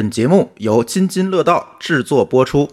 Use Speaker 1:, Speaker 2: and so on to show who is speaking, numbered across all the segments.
Speaker 1: 本节目由津津乐道制作播出。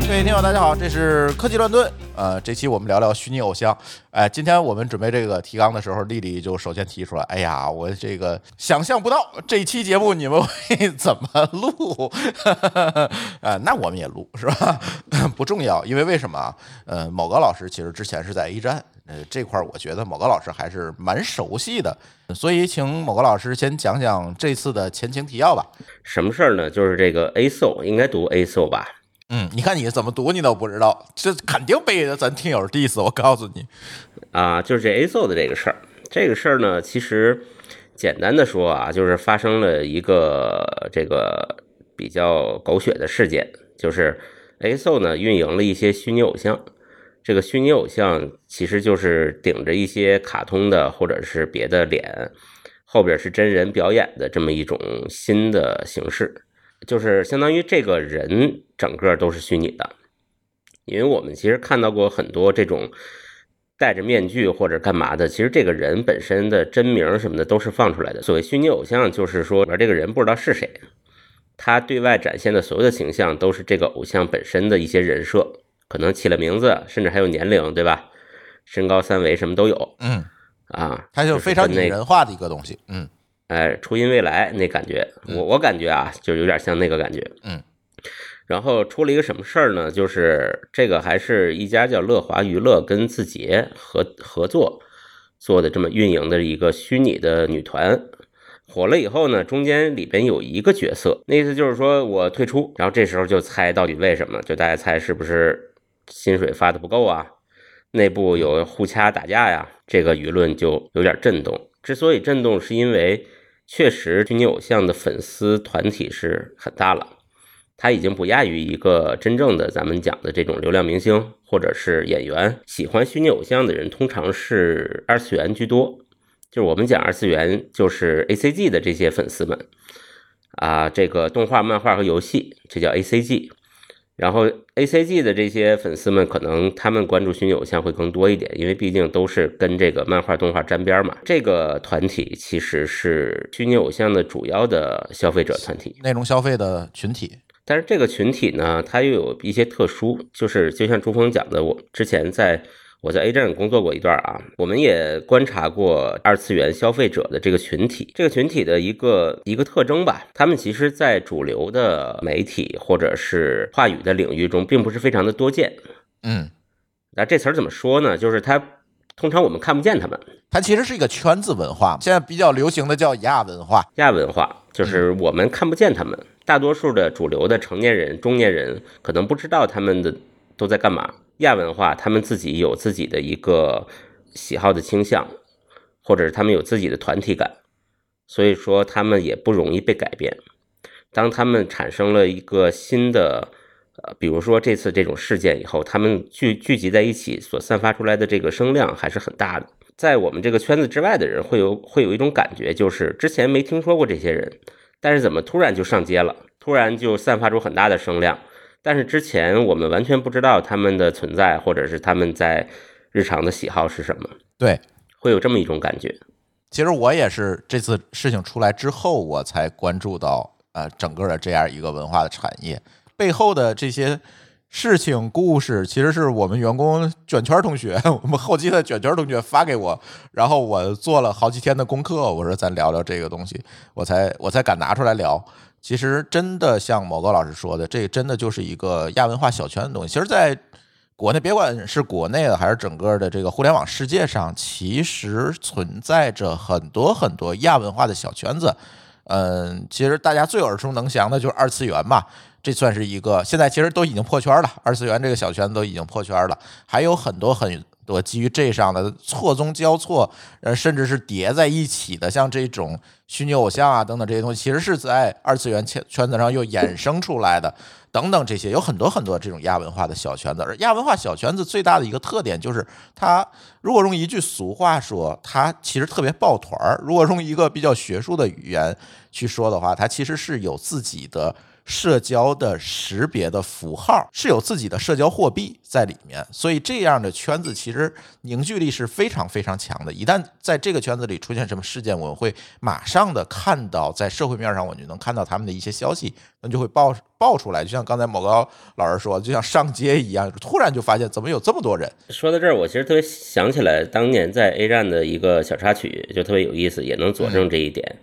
Speaker 2: 各位听友，大家好，这是科技乱炖。呃，这期我们聊聊虚拟偶像。哎，今天我们准备这个提纲的时候，丽丽就首先提出来：“哎呀，我这个想象不到这期节目你们会怎么录。”啊，那我们也录是吧？不重要，因为为什么？呃，某个老师其实之前是在 A 站，呃，这块我觉得某个老师还是蛮熟悉的，所以请某个老师先讲讲这次的前情提要吧。
Speaker 3: 什么事儿呢？就是这个 A SO 应该读 A SO 吧？
Speaker 2: 嗯，你看你怎么读你都不知道，这肯定被咱听友 diss。我告诉你，
Speaker 3: 啊，就是这 A SO 的这个事儿。这个事儿呢，其实简单的说啊，就是发生了一个这个比较狗血的事件，就是 A SO 呢运营了一些虚拟偶像。这个虚拟偶像其实就是顶着一些卡通的或者是别的脸，后边是真人表演的这么一种新的形式。就是相当于这个人整个都是虚拟的，因为我们其实看到过很多这种戴着面具或者干嘛的，其实这个人本身的真名什么的都是放出来的。所谓虚拟偶像，就是说这个人不知道是谁，他对外展现的所有的形象都是这个偶像本身的一些人设，可能起了名字，甚至还有年龄，对吧？身高三围什么都有。
Speaker 2: 嗯，
Speaker 3: 啊，
Speaker 2: 它就非常拟人化的一个东西。嗯。
Speaker 3: 哎，初音未来那感觉，我我感觉啊，就有点像那个感觉。
Speaker 2: 嗯，
Speaker 3: 然后出了一个什么事儿呢？就是这个还是一家叫乐华娱乐跟字节合合作做的这么运营的一个虚拟的女团，火了以后呢，中间里边有一个角色，那意思就是说我退出，然后这时候就猜到底为什么？就大家猜是不是薪水发的不够啊？内部有互掐打架呀？这个舆论就有点震动。之所以震动，是因为。确实，虚拟偶像的粉丝团体是很大了，他已经不亚于一个真正的咱们讲的这种流量明星或者是演员。喜欢虚拟偶像的人通常是二次元居多，就是我们讲二次元，就是 A C G 的这些粉丝们啊，这个动画、漫画和游戏，这叫 A C G。然后 A C G 的这些粉丝们，可能他们关注虚拟偶像会更多一点，因为毕竟都是跟这个漫画动画沾边嘛。这个团体其实是虚拟偶像的主要的消费者团体，
Speaker 2: 内容消费的群体。
Speaker 3: 但是这个群体呢，它又有一些特殊，就是就像朱峰讲的，我之前在。我在 A 站工作过一段啊，我们也观察过二次元消费者的这个群体，这个群体的一个一个特征吧，他们其实，在主流的媒体或者是话语的领域中，并不是非常的多见。
Speaker 2: 嗯，
Speaker 3: 那这词儿怎么说呢？就是他通常我们看不见他们，
Speaker 2: 它其实是一个圈子文化，现在比较流行的叫亚文化。
Speaker 3: 亚文化就是我们看不见他们，大多数的主流的成年人、中年人可能不知道他们的都在干嘛。亚文化，他们自己有自己的一个喜好的倾向，或者是他们有自己的团体感，所以说他们也不容易被改变。当他们产生了一个新的，呃，比如说这次这种事件以后，他们聚聚集在一起所散发出来的这个声量还是很大的。在我们这个圈子之外的人会有会有一种感觉，就是之前没听说过这些人，但是怎么突然就上街了，突然就散发出很大的声量。但是之前我们完全不知道他们的存在，或者是他们在日常的喜好是什么。
Speaker 2: 对，
Speaker 3: 会有这么一种感觉。
Speaker 2: 其实我也是这次事情出来之后，我才关注到呃整个的这样一个文化的产业背后的这些事情故事，其实是我们员工卷圈同学，我们后期的卷圈同学发给我，然后我做了好几天的功课，我说咱聊聊这个东西，我才我才敢拿出来聊。其实真的像某个老师说的，这真的就是一个亚文化小圈的东西。其实，在国内，别管是国内的还是整个的这个互联网世界上，其实存在着很多很多亚文化的小圈子。嗯，其实大家最耳熟能详的就是二次元嘛，这算是一个。现在其实都已经破圈了，二次元这个小圈子都已经破圈了，还有很多很。多基于这上的错综交错，呃，甚至是叠在一起的，像这种虚拟偶像啊等等这些东西，其实是在二次元圈圈子上又衍生出来的，等等这些有很多很多这种亚文化的小圈子。而亚文化小圈子最大的一个特点就是，它如果用一句俗话说，它其实特别抱团儿；如果用一个比较学术的语言去说的话，它其实是有自己的社交的识别的符号，是有自己的社交货币在里面，所以这样的圈子其实凝聚力是非常非常强的。一旦在这个圈子里出现什么事件，我们会马上的看到，在社会面上我就能看到他们的一些消息，那就会爆爆出来。就像刚才某高老师说，就像上街一样，突然就发现怎么有这么多人。
Speaker 3: 说到这儿，我其实特别想起来当年在 A 站的一个小插曲，就特别有意思，也能佐证这一点。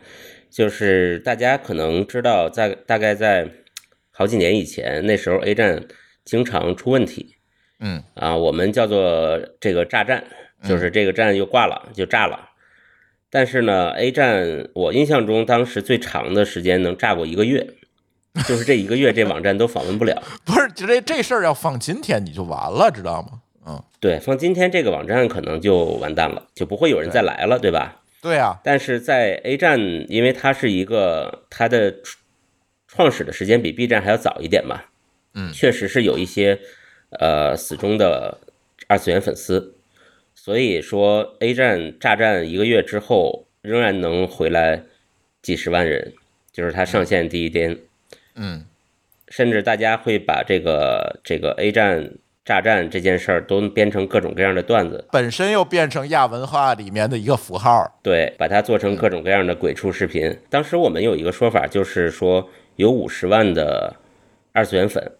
Speaker 3: 就是大家可能知道，在大概在好几年以前，那时候 A 站经常出问题，
Speaker 2: 嗯
Speaker 3: 啊，我们叫做这个炸站，就是这个站又挂了，就炸了。但是呢，A 站我印象中当时最长的时间能炸过一个月，就是这一个月这网站都访问不了。
Speaker 2: 不是，这这事儿要放今天你就完了，知道吗？嗯，
Speaker 3: 对，放今天这个网站可能就完蛋了，就不会有人再来了，对吧？
Speaker 2: 对啊，
Speaker 3: 但是在 A 站，因为它是一个它的创始的时间比 B 站还要早一点嘛，
Speaker 2: 嗯。
Speaker 3: 确实是有一些呃死忠的二次元粉丝，所以说 A 站炸站一个月之后，仍然能回来几十万人，就是它上线第一天，
Speaker 2: 嗯。
Speaker 3: 甚至大家会把这个这个 A 站炸战这件事儿都编成各种各样的段子，
Speaker 2: 本身又变成亚文化里面的一个符号。
Speaker 3: 对，把它做成各种各样的鬼畜视频。当时我们有一个说法，就是说有五十万的二次元粉，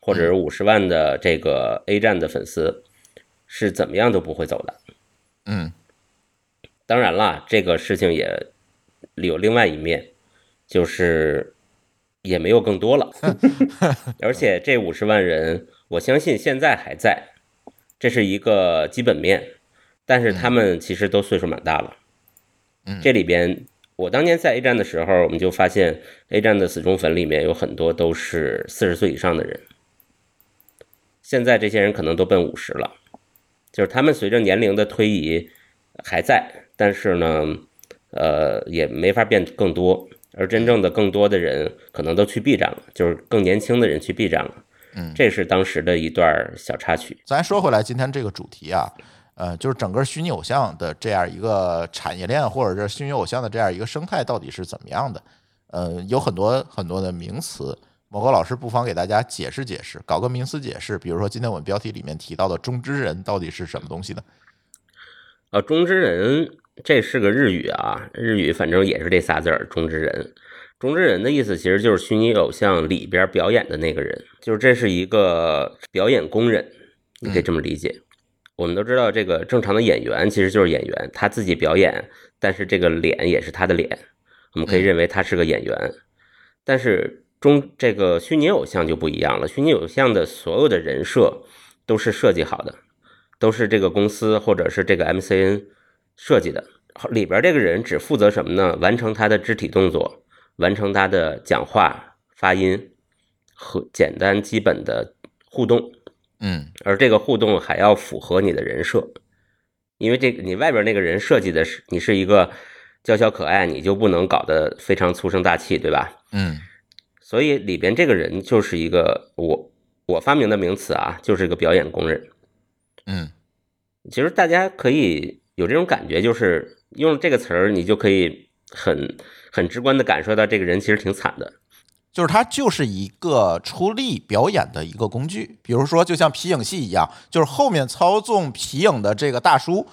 Speaker 3: 或者是五十万的这个 A 站的粉丝，是怎么样都不会走的。
Speaker 2: 嗯
Speaker 3: 当然啦，这个事情也有另外一面，就是也没有更多了，而且这五十万人，我相信现在还在，这是一个基本面，但是他们其实都岁数蛮大了。
Speaker 2: 嗯。
Speaker 3: 这里边我当年在 A 站的时候，我们就发现 A 站的死忠粉里面有很多都是四十岁以上的人，现在这些人可能都奔五十了，就是他们随着年龄的推移还在，但是呢，呃，也没法变更多，而真正的更多的人可能都去 B 站了，就是更年轻的人去 B 站了。
Speaker 2: 嗯，
Speaker 3: 这是当时的一段小插曲。
Speaker 2: 咱说回来，今天这个主题啊，呃，就是整个虚拟偶像的这样一个产业链，或者是虚拟偶像的这样一个生态到底是怎么样的？呃，有很多很多的名词，某个老师不妨给大家解释解释，搞个名词解释。比如说今天我们标题里面提到的“中之人”到底是什么东西呢？
Speaker 3: 呃，中之人这是个日语啊，日语反正也是这仨字儿，中之人。中之人的意思其实就是虚拟偶像里边表演的那个人，就是这是一个表演工人，你可以这么理解。我们都知道，这个正常的演员其实就是演员，他自己表演，但是这个脸也是他的脸，我们可以认为他是个演员。但是中这个虚拟偶像就不一样了，虚拟偶像的所有的人设都是设计好的，都是这个公司或者是这个 MCN 设计的。里边这个人只负责什么呢？完成他的肢体动作，完成他的讲话、发音和简单基本的互动。
Speaker 2: 嗯
Speaker 3: 而这个互动还要符合你的人设，因为这个你外边那个人设计的是你是一个娇小可爱，你就不能搞得非常粗声大气，对吧？
Speaker 2: 嗯
Speaker 3: 所以里边这个人就是一个我我发明的名词啊，就是一个表演工人。
Speaker 2: 嗯
Speaker 3: 其实大家可以有这种感觉，就是用这个词儿，你就可以很很直观的感受到这个人其实挺惨的。
Speaker 2: 就是它就是一个出力表演的一个工具，比如说就像皮影戏一样，就是后面操纵皮影的这个大叔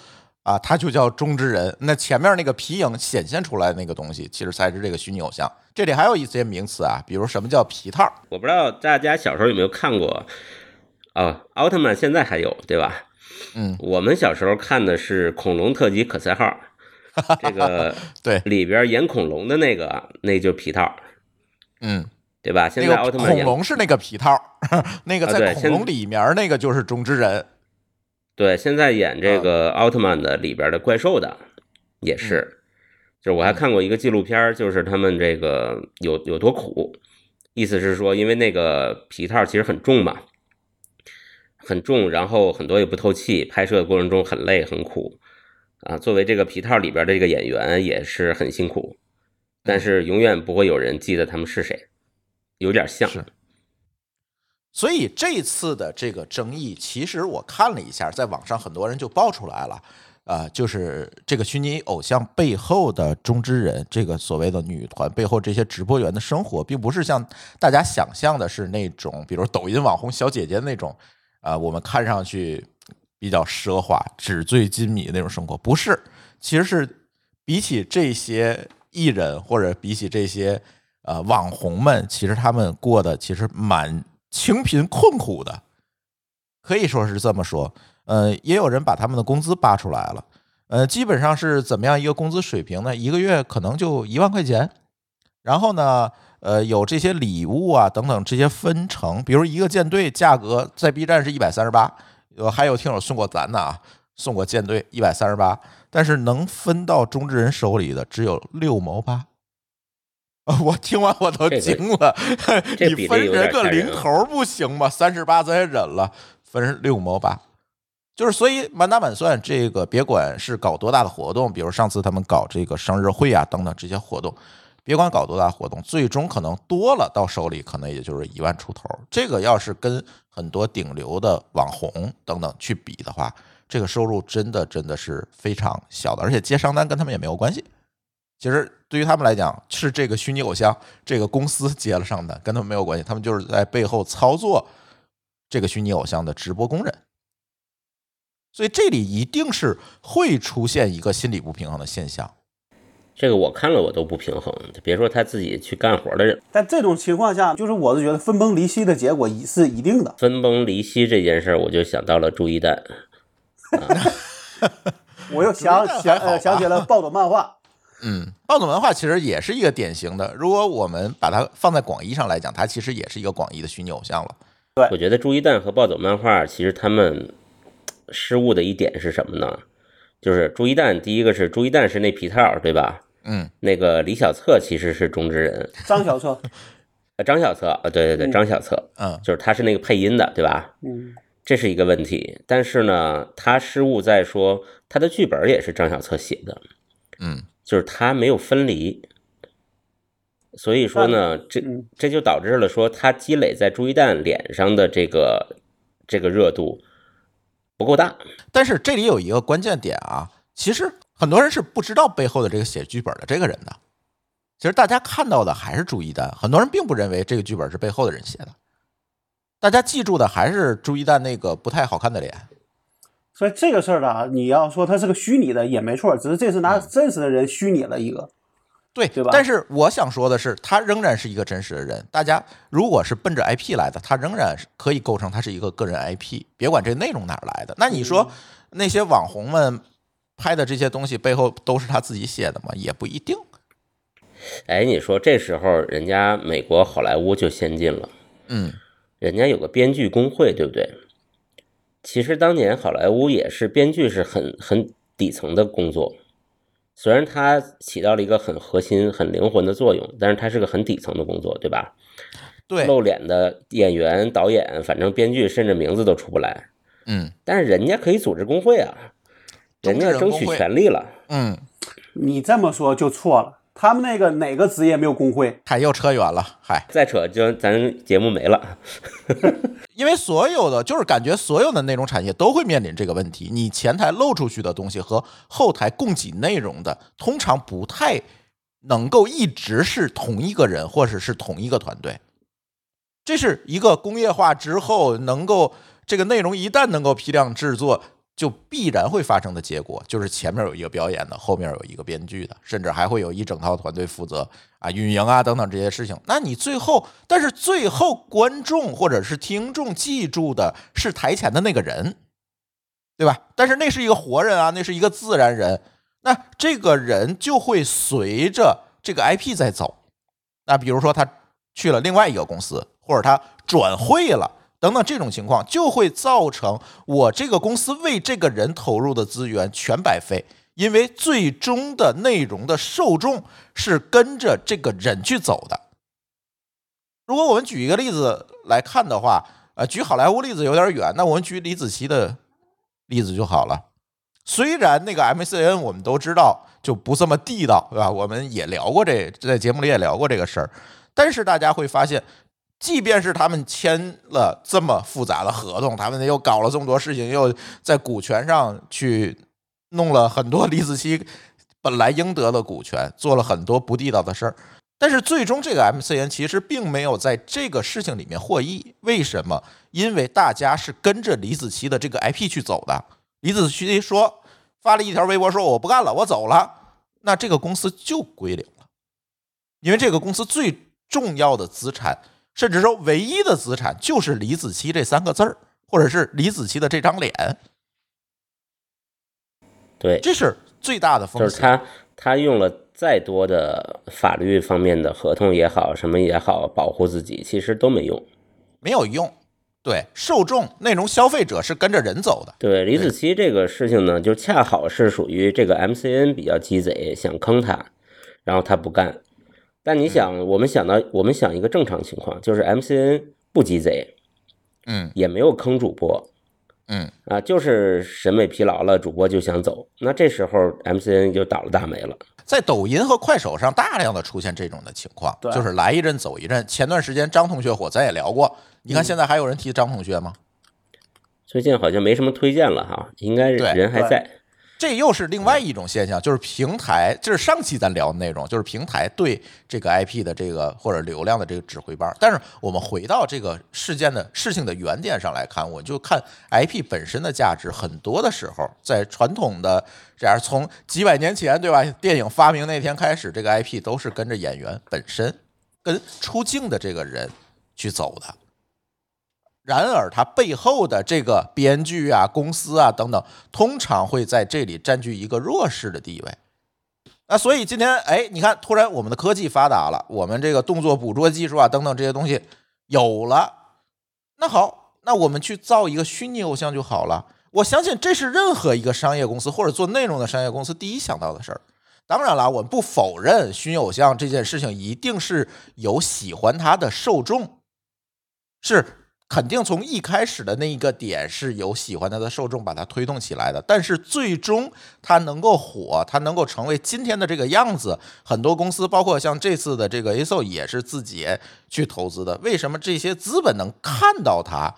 Speaker 2: 啊，他就叫中之人。那前面那个皮影显现出来的那个东西，其实才是这个虚拟偶像。这里还有一些名词啊，比如什么叫皮套？
Speaker 3: 我不知道大家小时候有没有看过啊？奥特曼现在还有对吧？
Speaker 2: 嗯，
Speaker 3: 我们小时候看的是《恐龙特级可赛号》，这个
Speaker 2: 对，
Speaker 3: 里边演恐龙的那个，那就是皮套，
Speaker 2: 嗯，
Speaker 3: 对吧？现在奥特曼演
Speaker 2: 恐龙是那个皮套，那个在恐龙里面那个就是中之人。
Speaker 3: 对，现在演这
Speaker 2: 啊
Speaker 3: 个奥特曼的里边的怪兽的也
Speaker 2: 嗯。
Speaker 3: 是，就是我还看过一个纪录片，就是他们这个有有多苦，意思是说，因为那个皮套其实很重嘛，很重，然后很多也不透气，拍摄的过程中很累很苦啊。作为这个皮套里边的这个演员也是很辛苦，但是永远不会有人记得他们是谁，有点像。
Speaker 2: 是所以这次的这个争议，其实我看了一下，在网上很多人就爆出来了，啊、就是这个虚拟偶像背后的中之人，这个所谓的女团背后这些直播员的生活，并不是像大家想象的是那种，比如抖音网红小姐姐那种，啊、我们看上去比较奢华、纸醉金迷的那种生活，不是，其实是比起这些艺人或者比起这些呃网红们，其实他们过得其实蛮清贫困苦的，可以说是这么说。呃，也有人把他们的工资扒出来了，呃，基本上是怎么样一个工资水平呢？一个月可能就一万块钱，然后呢，呃，有这些礼物啊等等这些分成，比如一个舰队价格在 B 站是一百三十八，呃，还有听友送过咱的啊，送过舰队一百三十八，但是能分到中之人手里的只有六毛八。啊我听完我都惊了，你分人个零头不行吗？三十八咱也忍了，分六毛八，就是所以满打满算，这个别管是搞多大的活动，比如上次他们搞这个生日会啊等等这些活动，别管搞多大活动，最终可能多了到手里可能也就是一万出头。这个要是跟很多顶流的网红等等去比的话，这个收入真的真的是非常小的，而且接商单跟他们也没有关系。其实对于他们来讲，是这个虚拟偶像这个公司接了上单，跟他们没有关系，他们就是在背后操作这个虚拟偶像的直播工人。所以这里一定是会出现一个心理不平衡的现象。
Speaker 3: 这个我看了我都不平衡，别说他自己去干活的人，
Speaker 4: 但这种情况下，就是我是觉得分崩离析的结果一是一定的。
Speaker 3: 分崩离析这件事儿，我就想到了朱一蛋。
Speaker 4: 我又想想呃想起了暴走漫画，
Speaker 2: 嗯，暴走文化其实也是一个典型的，如果我们把它放在广义上来讲，它其实也是一个广义的虚拟偶像了。
Speaker 3: 对我觉得朱一蛋和暴走漫画其实他们失误的一点是什么呢？就是朱一蛋，第一个是朱一蛋是那皮套，对吧？
Speaker 2: 嗯，
Speaker 3: 那个李小策其实是中之人，
Speaker 4: 张小策，
Speaker 3: 呃，张小策啊，对对对，
Speaker 4: 嗯。
Speaker 3: 张小策，
Speaker 2: 嗯。
Speaker 3: 就是他是那个配音的，对吧？
Speaker 4: 嗯，
Speaker 3: 这是一个问题。但是呢，他失误在说他的剧本也是张小策写的，
Speaker 2: 嗯。
Speaker 3: 就是他没有分离。所以说呢，这
Speaker 4: 嗯。
Speaker 3: 这就导致了说他积累在朱一蛋脸上的这个这个热度不够大。
Speaker 2: 但是这里有一个关键点啊，其实很多人是不知道背后的这个写剧本的这个人的。其实大家看到的还是朱一丹，很多人并不认为这个剧本是背后的人写的，大家记住的还是朱一丹那个不太好看的脸。
Speaker 4: 所以这个事儿啊，你要说它是个虚拟的也没错，只是这次拿真实的人虚拟了一个。
Speaker 2: 对，
Speaker 4: 对吧
Speaker 2: 但是我想说的是，他仍然是一个真实的人。大家如果是奔着 IP 来的，他仍然是可以构成他是一个个人 IP。别管这内容哪儿来的，那你说那些网红们拍的这些东西背后都是他自己写的吗？也不一定。
Speaker 3: 哎，你说这时候人家美国好莱坞就先进了，
Speaker 2: 嗯
Speaker 3: 人家有个编剧工会，对不对？其实当年好莱坞也是编剧是很很底层的工作，虽然它起到了一个很核心、很灵魂的作用，但是它是个很底层的工作，对吧？
Speaker 2: 对，
Speaker 3: 露脸的演员、导演，反正编剧甚至名字都出不来，
Speaker 2: 嗯
Speaker 3: 但是人家可以组织工会啊，人家争取权利了。
Speaker 2: 嗯，
Speaker 4: 你这么说就错了，他们那个哪个职业没有工会？
Speaker 2: 嗨，又扯远了，嗨，
Speaker 3: 再扯就咱节目没了。
Speaker 2: 因为所有的就是感觉所有的内容产业都会面临这个问题，你前台漏出去的东西和后台供给内容的，通常不太能够一直是同一个人或者是同一个团队。这是一个工业化之后能够这个内容一旦能够批量制作，就必然会发生的结果，就是前面有一个表演的，后面有一个编剧的，甚至还会有一整套团队负责啊运营啊等等这些事情。那你最后，但是最后观众或者是听众记住的是台前的那个人，对吧？但是那是一个活人啊，那是一个自然人，那这个人就会随着这个 IP 在走。那比如说他去了另外一个公司，或者他转会了。等等，这种情况就会造成我这个公司为这个人投入的资源全白费，因为最终的内容的受众是跟着这个人去走的。如果我们举一个例子来看的话，呃，举好莱坞例子有点远，那我们举李子柒的例子就好了。虽然那个 MCN 我们都知道就不这么地道，对吧？我们也聊过这，在节目里也聊过这个事儿，但是大家会发现。即便是他们签了这么复杂的合同，他们又搞了这么多事情，又在股权上去弄了很多李子柒本来应得的股权，做了很多不地道的事儿。但是最终这个 MCN 其实并没有在这个事情里面获益，为什么？因为大家是跟着李子柒的这个 IP 去走的。李子柒说发了一条微博说我不干了，我走了，那这个公司就归零了，因为这个公司最重要的资产，甚至说唯一的资产就是李子柒这三个字儿，或者是李子柒的这张脸，
Speaker 3: 对，
Speaker 2: 这是最大的风险。
Speaker 3: 就是他他用了再多的法律方面的合同也好，什么也好，保护自己，其实都没用。
Speaker 2: 没有用。对，受众、内容消费者是跟着人走的。
Speaker 3: 对李子柒这个事情呢，就恰好是属于这个 MCN 比较鸡贼，想坑他，然后他不干。但你想，我们想到，我们想一个正常情况，就是 MCN 不鸡贼，
Speaker 2: 嗯
Speaker 3: 也没有坑主播
Speaker 2: 嗯，
Speaker 3: 啊，就是审美疲劳了，主播就想走，那这时候 MCN 就倒了大霉了。
Speaker 2: 在抖音和快手上大量的出现这种的情况，
Speaker 4: 对
Speaker 2: 就是来一阵走一阵。前段时间张同学火，咱也聊过。你看现在还有人提张同学吗？
Speaker 3: 最近好像没什么推荐了哈，应该
Speaker 2: 对
Speaker 3: 人还在。
Speaker 2: 这又是另外一种现象，就是平台，就是上期咱聊的内容，就是平台对这个 IP 的这个或者流量的这个指挥棒。但是我们回到这个事件的事情的原点上来看，我就看 IP 本身的价值，很多的时候在传统的这样从几百年前对吧，电影发明那天开始，这个 IP 都是跟着演员本身跟出镜的这个人去走的。然而，它背后的这个编剧啊、公司啊等等，通常会在这里占据一个弱势的地位。那所以今天，哎，你看，突然我们的科技发达了，我们这个动作捕捉技术啊等等这些东西有了，那好，那我们去造一个虚拟偶像就好了。我相信这是任何一个商业公司或者做内容的商业公司第一想到的事儿。当然了，我们不否认虚拟偶像这件事情一定是有喜欢它的受众，是肯定从一开始的那一个点是有喜欢它的受众把它推动起来的，但是最终它能够火，它能够成为今天的这个样子，很多公司包括像这次的这个 ASO 也是自己去投资的。为什么这些资本能看到它？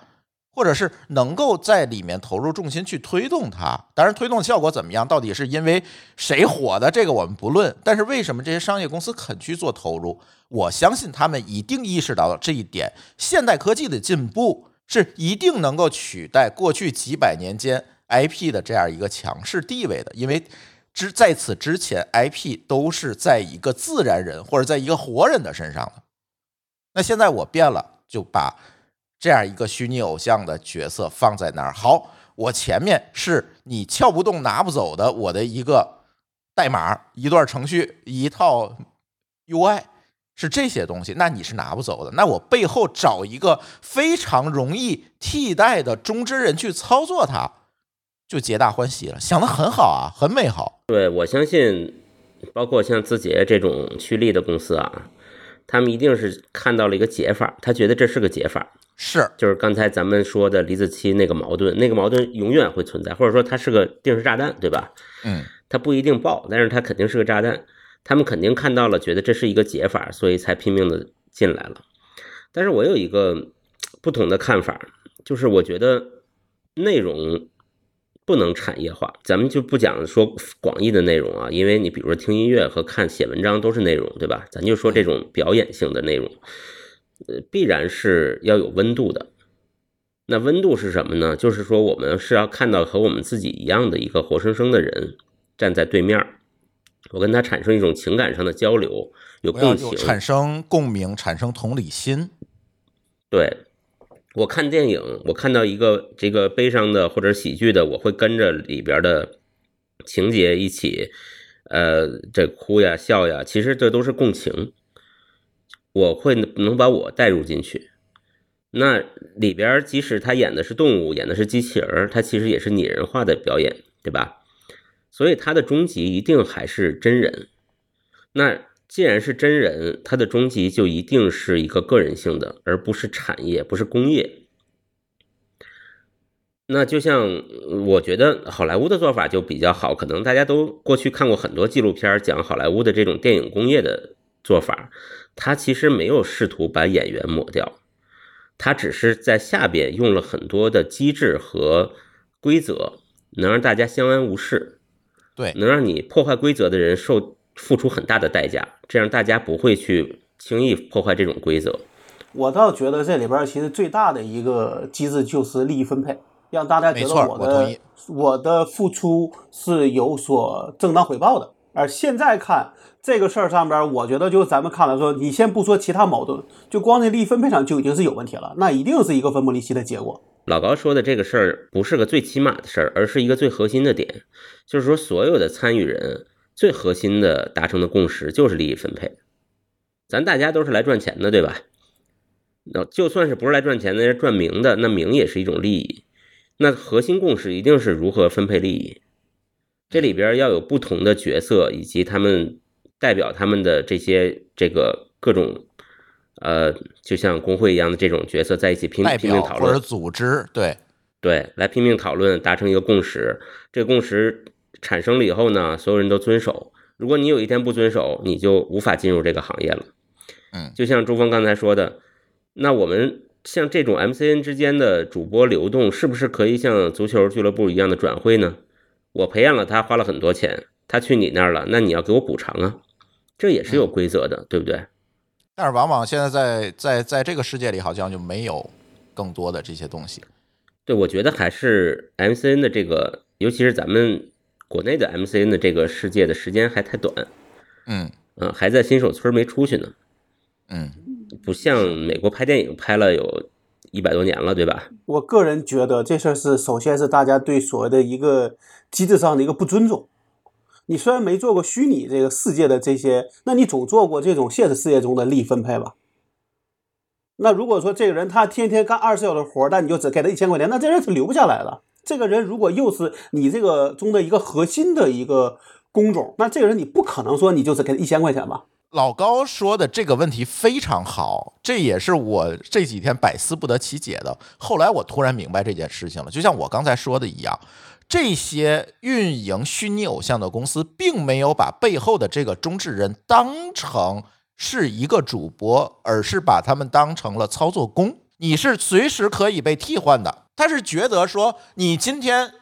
Speaker 2: 或者是能够在里面投入重心去推动它，当然推动效果怎么样，到底是因为谁火的，这个我们不论。但是为什么这些商业公司肯去做投入？我相信他们一定意识到了这一点。现代科技的进步是一定能够取代过去几百年间 IP 的这样一个强势地位的，因为之在此之前，IP 都是在一个自然人或者在一个活人的身上的。那现在我变了，就把。这样一个虚拟偶像的角色放在那儿，好，我前面是你撬不动、拿不走的我的一个代码、一段程序、一套 UI，是这些东西，那你是拿不走的。那我背后找一个非常容易替代的中之人去操作它，就皆大欢喜了。想的很好啊，很美好。
Speaker 3: 对我相信，包括像字节这种趋利的公司啊，他们一定是看到了一个解法，他觉得这是个解法。
Speaker 2: 是，
Speaker 3: 就是刚才咱们说的李子柒那个矛盾，那个矛盾永远会存在，或者说它是个定时炸弹，对吧？
Speaker 2: 嗯，
Speaker 3: 它不一定爆，但是它肯定是个炸弹。他们肯定看到了，觉得这是一个解法，所以才拼命的进来了。但是我有一个不同的看法，就是我觉得内容不能产业化。咱们就不讲说广义的内容啊，因为你比如说听音乐和看写文章都是内容，对吧？咱就说这种表演性的内容。呃，必然是要有温度的。那温度是什么呢？就是说，我们是要看到和我们自己一样的一个活生生的人站在对面，我跟他产生一种情感上的交流，有共情，
Speaker 2: 产生共鸣，产生同理心。
Speaker 3: 对，我看电影，我看到一个这个悲伤的或者喜剧的，我会跟着里边的情节一起，呃，这哭呀笑呀，其实这都是共情。我会能把我带入进去。那里边即使他演的是动物，演的是机器人，他其实也是拟人化的表演，对吧？所以他的终极一定还是真人。那既然是真人，他的终极就一定是一个个人性的，而不是产业，不是工业。那就像我觉得好莱坞的做法就比较好，可能大家都过去看过很多纪录片讲好莱坞的这种电影工业的做法，他其实没有试图把演员抹掉，他只是在下边用了很多的机制和规则，能让大家相安无事。
Speaker 2: 对，
Speaker 3: 能让你破坏规则的人受付出很大的代价，这样大家不会去轻易破坏这种规则。
Speaker 4: 我倒觉得这里边其实最大的一个机制就是利益分配，让大家觉得我的
Speaker 2: 我
Speaker 4: 我的付出是有所正当回报的。而现在看这个事儿上边，我觉得就咱们看了说，你先不说其他矛盾，就光那利益分配上就已经是有问题了，那一定是一个分崩离析的结果。
Speaker 3: 老高说的这个事儿不是个最起码的事儿，而是一个最核心的点，就是说所有的参与人最核心的达成的共识就是利益分配。咱大家都是来赚钱的，对吧？那就算是不是来赚钱的，赚名的，那名也是一种利益。那核心共识一定是如何分配利益，这里边要有不同的角色以及他们代表他们的这些这个各种呃，就像工会一样的这种角色在一起拼拼命讨论
Speaker 2: 或者。组织，对，
Speaker 3: 对，来拼命讨论，达成一个共识。这个共识产生了以后呢，所有人都遵守。如果你有一天不遵守，你就无法进入这个行业了。
Speaker 2: 嗯
Speaker 3: 就像朱峰刚才说的，那我们像这种 MCN 之间的主播流动，是不是可以像足球俱乐部一样的转会呢？我培养了他，花了很多钱，他去你那儿了，那你要给我补偿啊，这也是有规则的，对不对？
Speaker 2: 但是往往现在在在在这个世界里，好像就没有更多的这些东西。
Speaker 3: 对，我觉得还是 MCN 的这个，尤其是咱们国内的 MCN 的这个世界的时间还太短，
Speaker 2: 嗯
Speaker 3: 嗯、还在新手村没出去呢，
Speaker 2: 嗯，
Speaker 3: 不像美国拍电影拍了有一百多年了，对吧？
Speaker 4: 我个人觉得这事儿是，首先是大家对所谓的一个机制上的一个不尊重。你虽然没做过虚拟这个世界的这些，那你总做过这种现实世界中的利益分配吧？那如果说这个人他天天干二十小时活儿，但你就只给他一千块钱，那这人是留不下来的。这个人如果又是你这个中的一个核心的一个工种，那这个人你不可能说你就只给他一千块钱吧？
Speaker 2: 老高说的这个问题非常好，这也是我这几天百思不得其解的。后来我突然明白这件事情了，就像我刚才说的一样，这些运营虚拟偶像的公司，并没有把背后的这个中之人当成是一个主播，而是把他们当成了操作工。你是随时可以被替换的。他是觉得说，你今天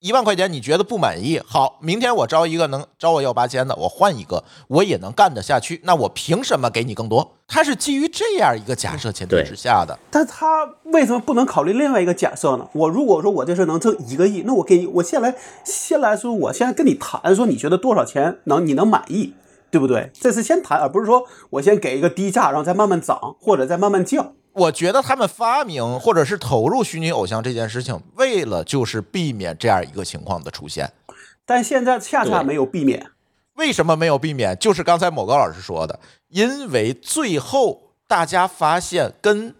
Speaker 2: 一万块钱你觉得不满意，好，明天我招一个能招我要八千的，我换一个，我也能干得下去。那我凭什么给你更多？他是基于这样一个假设前提之下的。
Speaker 4: 但他为什么不能考虑另外一个假设呢？我如果说我这事能挣一个亿，那我给你，我先来，先来说，我现在跟你谈，说你觉得多少钱能你能满意，对不对？这是先谈，而不是说我先给一个低价，然后再慢慢涨，或者再慢慢降。
Speaker 2: 我觉得他们发明或者是投入虚拟偶像这件事情，为了就是避免这样一个情况的出现。
Speaker 4: 但现在恰恰没有避免。
Speaker 2: 为什么没有避免？就是刚才某高老师说的，因为最后大家发现跟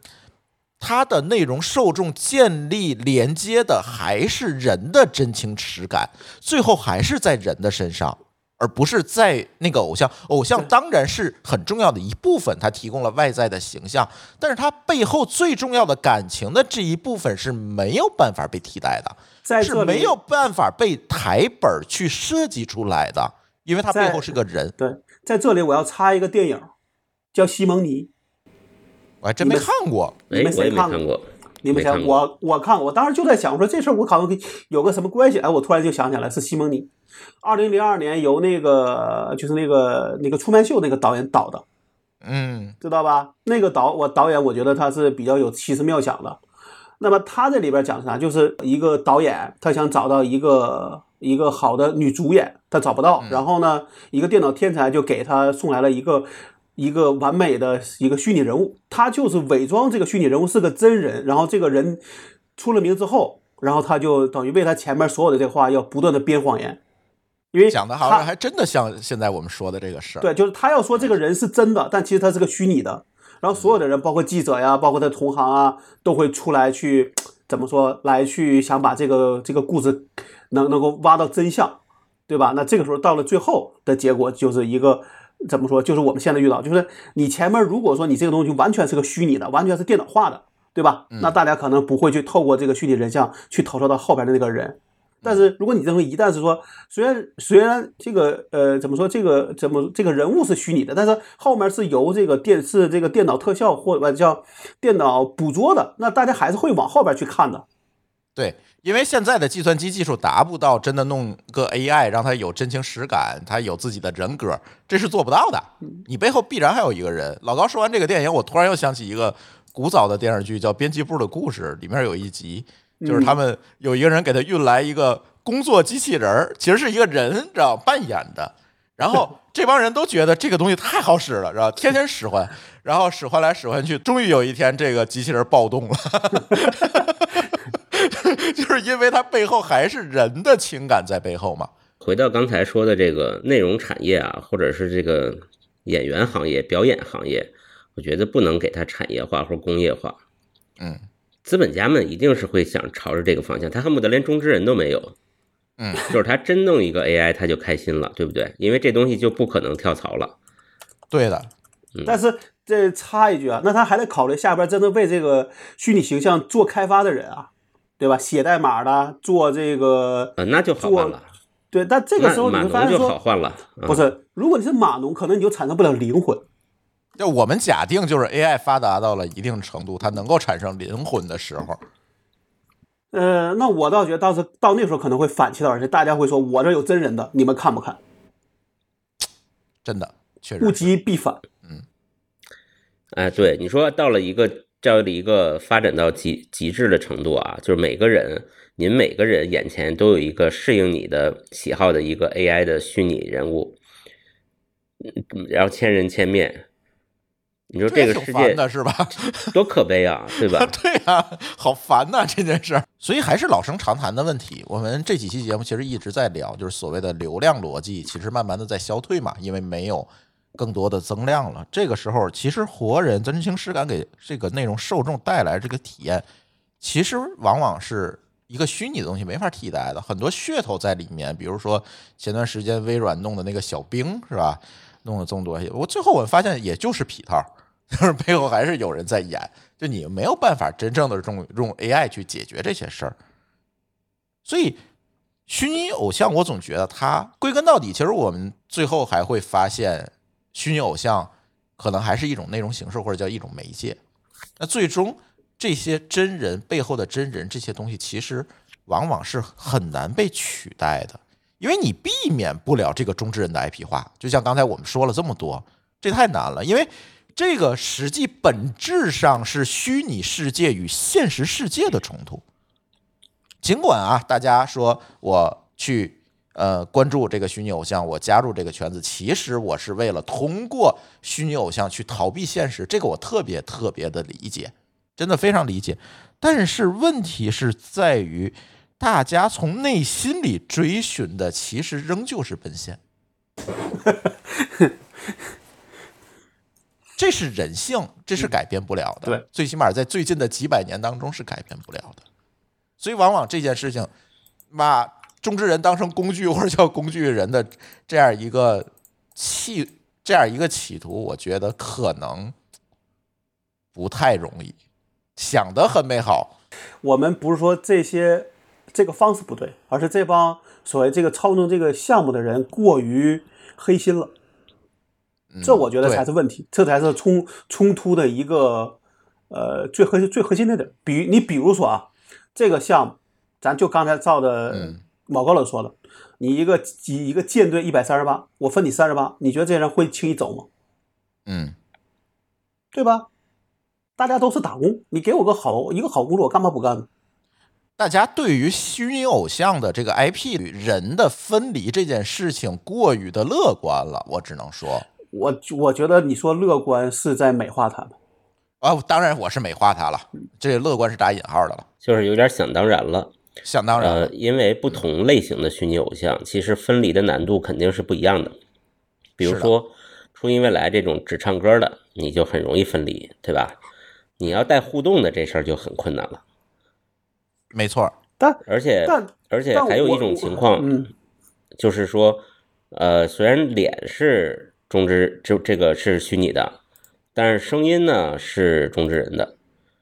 Speaker 2: 它的内容受众建立连接的还是人的真情实感，最后还是在人的身上，而不是在那个偶像。偶像当然是很重要的一部分，它提供了外在的形象，但是它背后最重要的感情的这一部分是没有办法被替代的。
Speaker 4: 在
Speaker 2: 是没有办法被台本儿去设计出来的，因为它背后是个人。
Speaker 4: 对，在这里我要插一个电影，叫《西蒙尼》，
Speaker 2: 我还真没看过。
Speaker 3: 哎，
Speaker 4: 你们谁看过
Speaker 3: 没看过，
Speaker 4: 你们想我我看过，我当时就在想我说这事儿我可能跟有个什么关系？哎，我突然就想起来是西蒙尼，二零零二年由那个就是那个那个出卖秀那个导演导的，
Speaker 2: 嗯
Speaker 4: 知道吧？那个导我导演我觉得他是比较有奇思妙想的。那么他这里边讲啥？就是一个导演他想找到一个一个好的女主演，他找不到，然后呢，一个电脑天才就给他送来了一个。一个完美的一个虚拟人物，他就是伪装这个虚拟人物是个真人，然后这个人出了名之后，然后他就等于为他前面所有的这话要不断的编谎言，因为
Speaker 2: 讲的好
Speaker 4: 他
Speaker 2: 像还真的像现在我们说的这个事儿。
Speaker 4: 对，就是他要说这个人是真的，但其实他是个虚拟的。然后所有的人，包括记者呀，包括他同行啊，都会出来去怎么说，来去想把这个这个故事能能够挖到真相，对吧？那这个时候到了最后的结果，就是一个怎么说，就是我们现在遇到，就是你前面如果说你这个东西完全是个虚拟的，完全是电脑化的，对吧？那大家可能不会去透过这个虚拟人像去投射到后边的那个人。但是如果你认为一旦是说，虽然虽然这个呃怎么说这个怎么这个人物是虚拟的，但是后面是由这个电视这个电脑特效或者叫电脑捕捉的，那大家还是会往后边去看的。
Speaker 2: 对，因为现在的计算机技术达不到真的弄个 AI 让它有真情实感，它有自己的人格，这是做不到的。你背后必然还有一个人。老高说完这个电影，我突然又想起一个古早的电视剧，叫《编辑部的故事》，里面有一集就是他们有一个人给他运来一个工作机器人儿，其实是一个人，知道扮演的。然后 这帮人都觉得这个东西太好使了，然后天天使唤，然后使唤来使唤去，终于有一天这个机器人暴动了。就是因为它背后还是人的情感在背后嘛。
Speaker 3: 回到刚才说的这个内容产业啊，或者是这个演员行业、表演行业，我觉得不能给它产业化或工业化。
Speaker 2: 嗯，
Speaker 3: 资本家们一定是会想朝着这个方向，他恨不得连中之人都没有。
Speaker 2: 嗯，
Speaker 3: 就是他真弄一个 AI，他就开心了，对不对？因为这东西就不可能跳槽了。
Speaker 2: 对的，
Speaker 4: 但是这插一句啊，那他还得考虑下边真的为这个虚拟形象做开发的人啊，对吧？写代码的，做这个，
Speaker 3: 呃，那就好换了。
Speaker 4: 对，但这个时候你
Speaker 3: 码
Speaker 4: 会发现
Speaker 3: 农就好，换了。啊
Speaker 4: 不是，如果你是码农，可能你就产生不了灵魂。
Speaker 2: 就我们假定就是 AI 发达到了一定程度，它能够产生灵魂的时候，
Speaker 4: 呃，那我倒觉得到时到那时候可能会反其道而行，大家会说我这有真人的，你们看不看？
Speaker 2: 真的确实物
Speaker 4: 极必反。
Speaker 3: 嗯哎，对，你说到了一个到了一个发展到极极致的程度啊，就是每个人，您每个人眼前都有一个适应你的喜好的一个 AI 的虚拟人物，嗯然后千人千面，你说这个世界
Speaker 2: 的是吧？
Speaker 3: 多可悲啊，对吧？
Speaker 2: 对啊、好烦呐、这件事儿。所以还是老生常谈的问题。我们这几期节目其实一直在聊，就是所谓的流量逻辑，其实慢慢的在消退嘛，因为没有更多的增量了。这个时候，其实活人真情实感给这个内容受众带来这个体验，其实往往是一个虚拟的东西没法替代的，很多噱头在里面。比如说前段时间微软弄的那个小兵是吧？弄了这么多，我最后我发现也就是皮套，就是背后还是有人在演，就你没有办法真正的用用 AI 去解决这些事儿。所以虚拟偶像，我总觉得它归根到底，其实我们最后还会发现，虚拟偶像可能还是一种内容形式，或者叫一种媒介。那最终这些真人背后的真人这些东西，其实往往是很难被取代的，因为你避免不了这个中之人的 IP 化。就像刚才我们说了这么多，这太难了，因为这个实际本质上是虚拟世界与现实世界的冲突。尽管啊，大家说我去呃关注这个虚拟偶像，我加入这个圈子，其实我是为了通过虚拟偶像去逃避现实，这个我特别特别的理解，真的非常理解。但是问题是在于，大家从内心里追寻的，其实仍旧是奔现。这是人性，这是改变不了的。
Speaker 4: 对，
Speaker 2: 最起码在最近的几百年当中是改变不了的。所以，往往这件事情，把中之人当成工具或者叫工具人的这样一个企，这样一个企图，我觉得可能不太容易。想得很美好，
Speaker 4: 我们不是说这些这个方式不对，而是这帮所谓这个操纵这个项目的人过于黑心了。
Speaker 2: 嗯
Speaker 4: 这我觉得才是问题，这才是冲冲突的一个呃最核心最核心的点。比你比如说啊，这个项目，咱就刚才照的
Speaker 2: 嗯
Speaker 4: 毛高冷说的，你一个一一个舰队一百三十八，我分你三十八，你觉得这些人会轻易走吗？
Speaker 2: 嗯，
Speaker 4: 对吧？大家都是打工，你给我个好一个好工作，我干嘛不干呢？
Speaker 2: 大家对于虚拟偶像的这个 IP 与人的分离这件事情过于的乐观了，我只能说。
Speaker 4: 我我觉得你说乐观是在美化他们。
Speaker 2: 啊，当然我是美化他了，这乐观是打引号的了，
Speaker 3: 就是有点想当然了。
Speaker 2: 想当然。
Speaker 3: 呃，因为不同类型的虚拟偶像，其实分离的难度肯定是不一样的。比如说初音未来这种只唱歌的，你就很容易分离，对吧？你要带互动的这事儿就很困难了。
Speaker 2: 没错，
Speaker 4: 但
Speaker 3: 而且
Speaker 4: 但
Speaker 3: 而且还有一种情况，
Speaker 4: 嗯，
Speaker 3: 就是说，呃，虽然脸是中之就这个是虚拟的，但是声音呢是中之人的。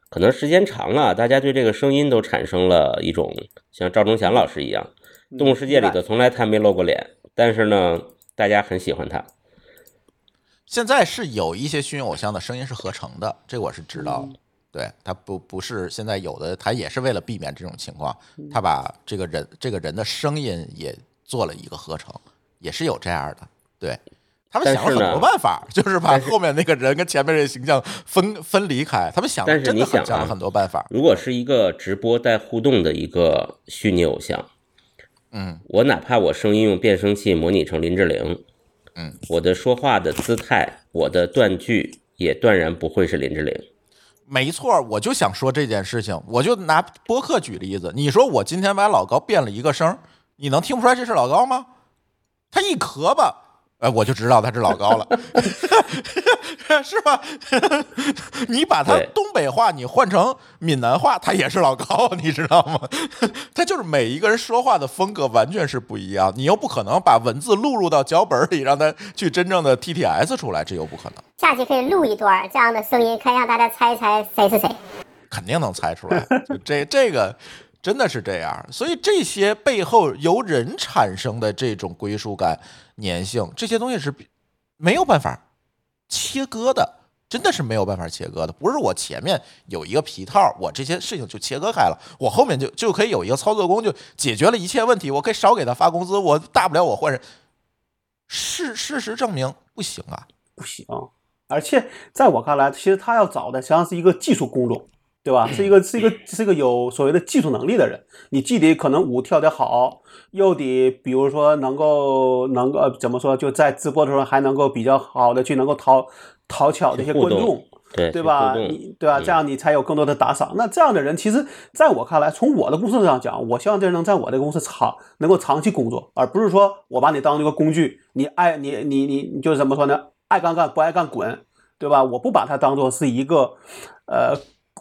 Speaker 3: 可能时间长了，大家对这个声音都产生了一种像赵忠祥老师一样，
Speaker 4: 嗯
Speaker 3: 动物世界里的从来他没露过脸，但是呢，大家很喜欢他。
Speaker 2: 现在是有一些虚拟偶像的声音是合成的，这我是知道的。对他不不是现在有的，他也是为了避免这种情况，他把这个人这个人的声音也做了一个合成，也是有这样的。对他们想了很多办法，就是把后面那个人跟前面这个形象分分离开。他们想了
Speaker 3: 但是
Speaker 2: 真的
Speaker 3: 想
Speaker 2: 了很多办法。
Speaker 3: 如果是一个直播带互动的一个虚拟偶像，
Speaker 2: 嗯，
Speaker 3: 我哪怕我声音用变声器模拟成林志玲，
Speaker 2: 嗯，
Speaker 3: 我的说话的姿态，我的断句也断然不会是林志玲。
Speaker 2: 没错，我就想说这件事情，我就拿播客举例子。你说我今天把老高变了一个声，你能听不出来这是老高吗？他一咳吧，呃，我就知道他是老高了，是吧？你把他东北话你换成闽南话，他也是老高，你知道吗？他就是每一个人说话的风格完全是不一样，你又不可能把文字录入到脚本里，让他去真正的 TTS 出来，这又不可能。
Speaker 5: 下期可以录一段这样的声音，看让大家猜一猜谁是谁。
Speaker 2: 肯定能猜出来。就这这个真的是这样，所以这些背后由人产生的这种归属感、粘性，这些东西是没有办法切割的。真的是没有办法切割的，不是我前面有一个皮套，我这些事情就切割开了，我后面就就可以有一个操作工就解决了一切问题，我可以少给他发工资，我大不了我换人。事事实证明不行啊，
Speaker 4: 不行。而且在我看来，其实他要找的实际上是一个技术工种，对吧？是一个是一个是一个有所谓的技术能力的人。你既得可能舞跳得好，又得比如说能够能够、呃、怎么说，就在直播的时候还能够比较好的去能够讨讨巧这些观众。
Speaker 3: 对
Speaker 4: 对吧？你对吧？
Speaker 3: 嗯
Speaker 4: 这样你才有更多的打赏。那这样的人，其实在我看来，从我的公司上讲，我希望这人能在我的公司长能够长期工作，而不是说我把你当一个工具，你爱你你你你就是怎么说呢？爱干干，不爱干滚，对吧？我不把它当做是一个，呃，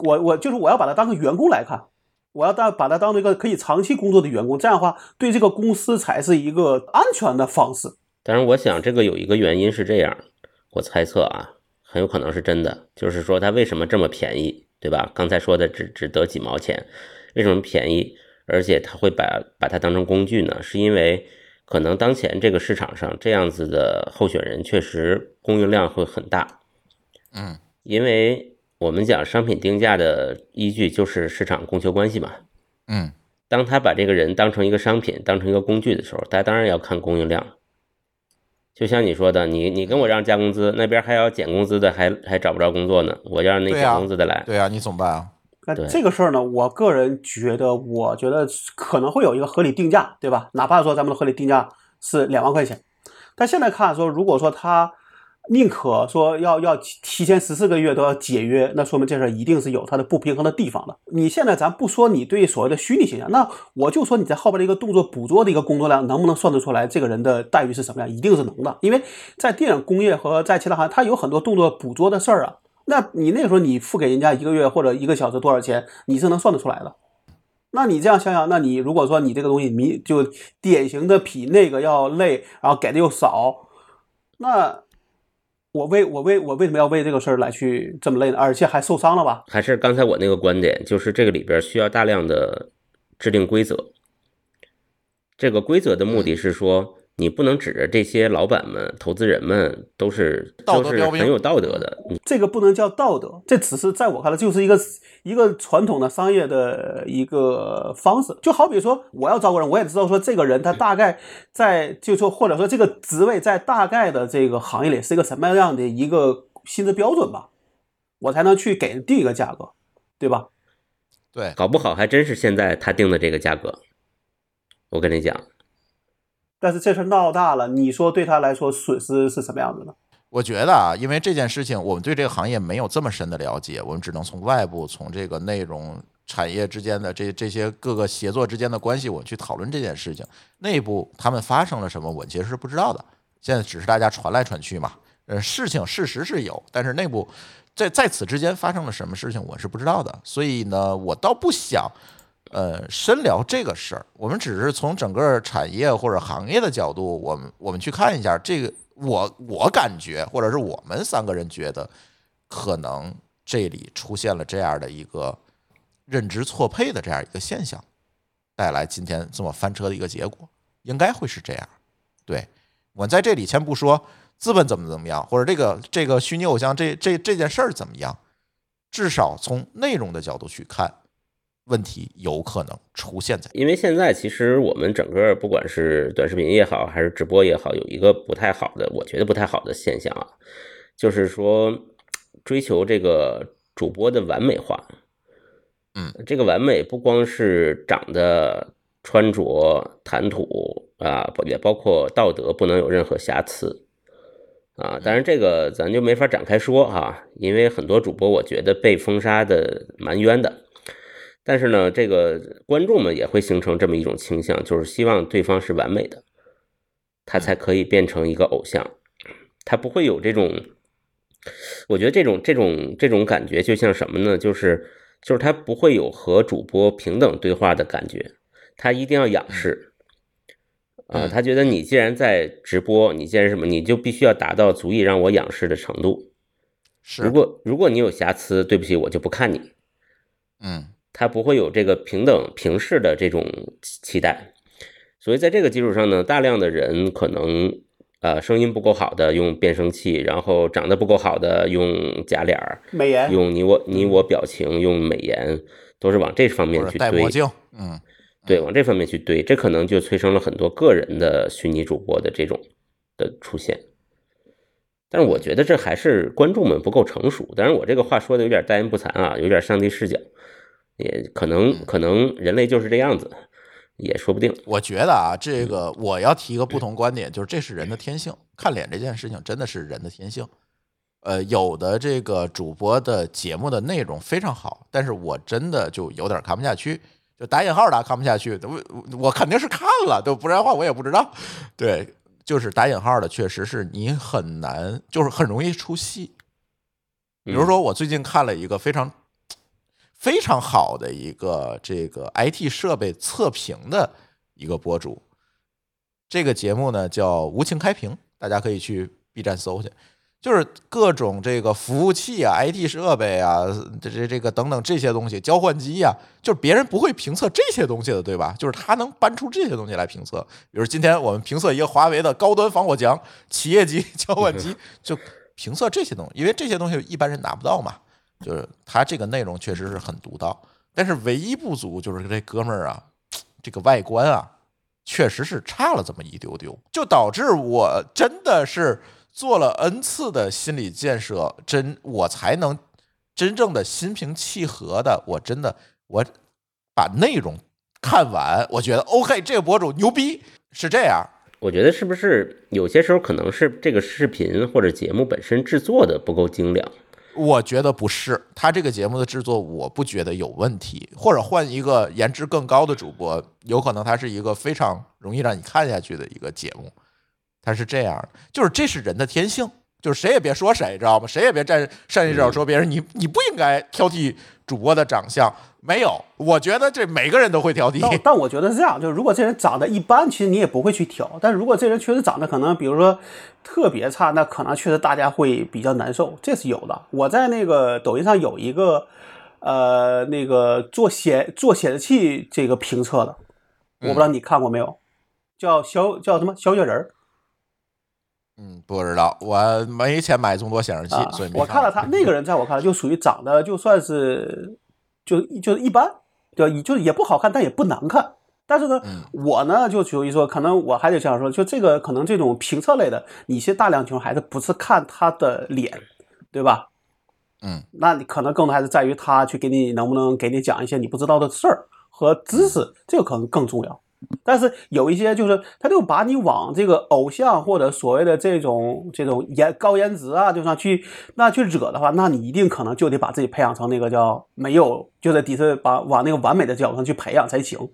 Speaker 4: 我我就是我要把它当个员工来看，我要当把它当做一个可以长期工作的员工，这样的话对这个公司才是一个安全的方式。
Speaker 3: 当然，我想这个有一个原因是这样，我猜测啊，很有可能是真的，就是说它为什么这么便宜，对吧？刚才说的只只得几毛钱，为什么便宜？而且他会把把它当成工具呢？是因为可能当前这个市场上这样子的候选人确实供应量会很大，
Speaker 2: 嗯，
Speaker 3: 因为我们讲商品定价的依据就是市场供求关系嘛。
Speaker 2: 嗯，
Speaker 3: 当他把这个人当成一个商品，当成一个工具的时候，大家当然要看供应量。就像你说的，你你跟我让加工资，那边还要减工资的，还还找不着工作呢，我要让那减工资的来。
Speaker 2: 对啊，你怎么办啊？
Speaker 4: 那这个事儿呢，我个人觉得，我觉得可能会有一个合理定价，对吧？哪怕说咱们的合理定价是两万块钱，但现在看说，如果说他宁可说要要提前十四个月都要解约，那说明这事儿一定是有它的不平衡的地方的。你现在咱不说你对所谓的虚拟形象，那我就说你在后边的一个动作捕捉的一个工作量，能不能算得出来这个人的待遇是什么样？一定是能的，因为在电影工业和在其他行业，它有很多动作捕捉的事儿啊。那你那时候你付给人家一个月或者一个小时多少钱，你是能算得出来的。那你这样想想，那你如果说你这个东西你就典型的比那个要累，然后给的又少，那我为我为我为什么要为这个事儿来去这么累呢？而且还受伤了吧？
Speaker 3: 还是刚才我那个观点，就是这个里边需要大量的制定规则。这个规则的目的是说，你不能指着这些老板们、投资人们都是都是
Speaker 2: 道德标兵
Speaker 3: 很有道德的，
Speaker 4: 这个不能叫道德，这只是在我看来就是一个一个传统的商业的一个方式。就好比说，我要招个人，我也知道说这个人他大概在，就说或者说这个职位在大概的这个行业里是一个什么样的一个薪资标准吧，我才能去给人定一个价格，对吧？
Speaker 2: 对，
Speaker 3: 搞不好还真是现在他定的这个价格。我跟你讲，
Speaker 4: 但是这事儿闹大了，你说对他来说损失是什么样子呢？
Speaker 2: 我觉得啊，因为这件事情，我们对这个行业没有这么深的了解，我们只能从外部、从这个内容产业之间的这这些各个协作之间的关系，我去讨论这件事情。内部他们发生了什么，我其实是不知道的。现在只是大家传来传去嘛，呃，事情事实是有，但是内部在在此之间发生了什么事情，我是不知道的。所以呢，我倒不想。呃，深聊这个事儿，我们只是从整个产业或者行业的角度，我们我们去看一下这个。我我感觉，或者是我们三个人觉得，可能这里出现了这样的一个认知错配的这样一个现象，带来今天这么翻车的一个结果，应该会是这样。对我在这里先不说资本怎么怎么样，或者这个这个虚拟偶像这这这件事儿怎么样，至少从内容的角度去看，问题有可能出现在。
Speaker 3: 因为现在其实我们整个不管是短视频也好，还是直播也好，有一个不太好的，我觉得不太好的现象啊，就是说追求这个主播的完美化。
Speaker 2: 嗯，
Speaker 3: 这个完美不光是长得、穿着、谈吐啊，也包括道德不能有任何瑕疵啊。当然，这个咱就没法展开说哈，因为很多主播我觉得被封杀的蛮冤的。但是呢，这个观众们也会形成这么一种倾向，就是希望对方是完美的，他才可以变成一个偶像。他不会有这种，我觉得这种这种这种感觉就像什么呢？就是就是他不会有和主播平等对话的感觉，他一定要仰视。啊，他觉得你既然在直播，你既然什么，你就必须要达到足以让我仰视的程度。
Speaker 2: 是，
Speaker 3: 如果如果你有瑕疵，对不起，我就不看你。
Speaker 2: 嗯
Speaker 3: 他不会有这个平等平视的这种期待，所以在这个基础上呢，大量的人可能呃声音不够好的用变声器，然后长得不够好的用假脸儿，
Speaker 4: 美颜
Speaker 3: 用你我你我表情，用美颜，都是往这方面去堆
Speaker 2: 戴墨，镜，嗯
Speaker 3: 对，往这方面去堆，这可能就催生了很多个人的虚拟主播的这种的出现。但是我觉得这还是观众们不够成熟。当然，我这个话说的有点大言不惭啊，有点上帝视角，也可能可能人类就是这样子，也说不定。
Speaker 2: 我觉得啊，这个我要提一个不同观点，就是这是人的天性，看脸这件事情真的是人的天性。呃，有的这个主播的节目的内容非常好，但是我真的就有点看不下去，就打引号的看不下去。我我肯定是看了，都不然的话我也不知道。对，就是打引号的，确实是你很难，就是很容易出戏。比如说，我最近看了一个非常非常好的一个这个 IT 设备测评的一个博主，这个节目呢叫无情开屏，大家可以去 B 站搜去。就是各种这个服务器啊、IT 设备啊、这这这个等等这些东西，交换机啊，就是别人不会评测这些东西的，对吧？就是他能搬出这些东西来评测。比如今天我们评测一个华为的高端防火墙企业级 交换机，就评测这些东西，因为这些东西一般人拿不到嘛。就是他这个内容确实是很独到，但是唯一不足就是这哥们儿啊，这个外观啊，确实是差了这么一丢丢，就导致我真的是做了 n 次的心理建设，真我才能真正的心平气和的，我真的我把内容看完，我觉得 OK，这个博主牛逼，是这样。
Speaker 3: 我觉得是不是有些时候可能是这个视频或者节目本身制作的不够精良？
Speaker 2: 我觉得不是，他这个节目的制作，我不觉得有问题。或者换一个颜值更高的主播，有可能他是一个非常容易让你看下去的一个节目。他是这样，就是这是人的天性，就是谁也别说谁，知道吗？谁也别站上去这说别人，你你不应该挑剔主播的长相。没有，我觉得这每个人都会挑剔。
Speaker 4: 但 但我觉得是这样，就是如果这人长得一般，其实你也不会去挑。但是如果这人确实长得可能，比如说特别差，那可能确实大家会比较难受，这是有的。我在那个抖音上有一个呃那个做显做显示器这个评测的，我不知道你看过没有，叫小叫什么小雪人儿
Speaker 2: 嗯，不知道，我没钱买这么多显示器，
Speaker 4: 啊
Speaker 2: 所以没
Speaker 4: 我看了他那个人，在我看来就属于长得就算是就就是一般，对吧？就是也不好看，但也不难看。但是呢，
Speaker 2: 嗯
Speaker 4: 我呢就属于说，可能我还得这样说，就这个可能这种评测类的，你其实大量情况还是不是看他的脸，对吧？
Speaker 2: 嗯，
Speaker 4: 那你可能更多还是在于他去给你能不能给你讲一些你不知道的事儿和知识，这个可能更重要。但是有一些就是，他就把你往这个偶像或者所谓的这种这种颜高颜值啊，就上去那去惹的话，那你一定可能就得把自己培养成那个叫没有，就在底是把往那个完美的角度上去培养才行，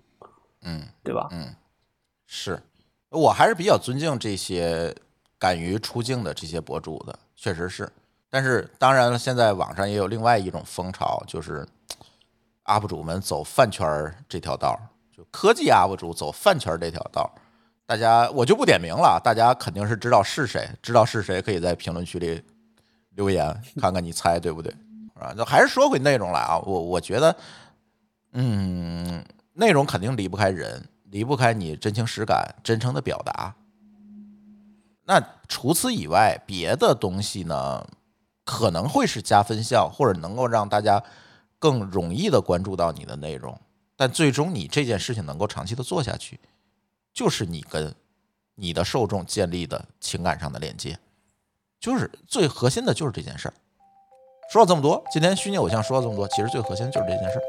Speaker 2: 嗯。
Speaker 4: 对吧？
Speaker 2: 嗯，是我还是比较尊敬这些敢于出镜的这些博主的，确实是。但是当然了，现在网上也有另外一种风潮，就是 UP 主们走饭圈儿这条道儿，就科技 UP 主走饭圈这条道。大家我就不点名了，大家肯定是知道是谁，知道是谁可以在评论区里留言，看看你猜对不对啊？就还是说回内容来啊，我我觉得，嗯，内容肯定离不开人，离不开你真情实感、真诚的表达。那除此以外，别的东西呢？可能会是加分项，或者能够让大家更容易的关注到你的内容。但最终你这件事情能够长期的做下去，就是你跟你的受众建立的情感上的连接，就是最核心的就是这件事儿。说了这么多，今天虚拟偶像说了这么多，其实最核心就是这件事儿。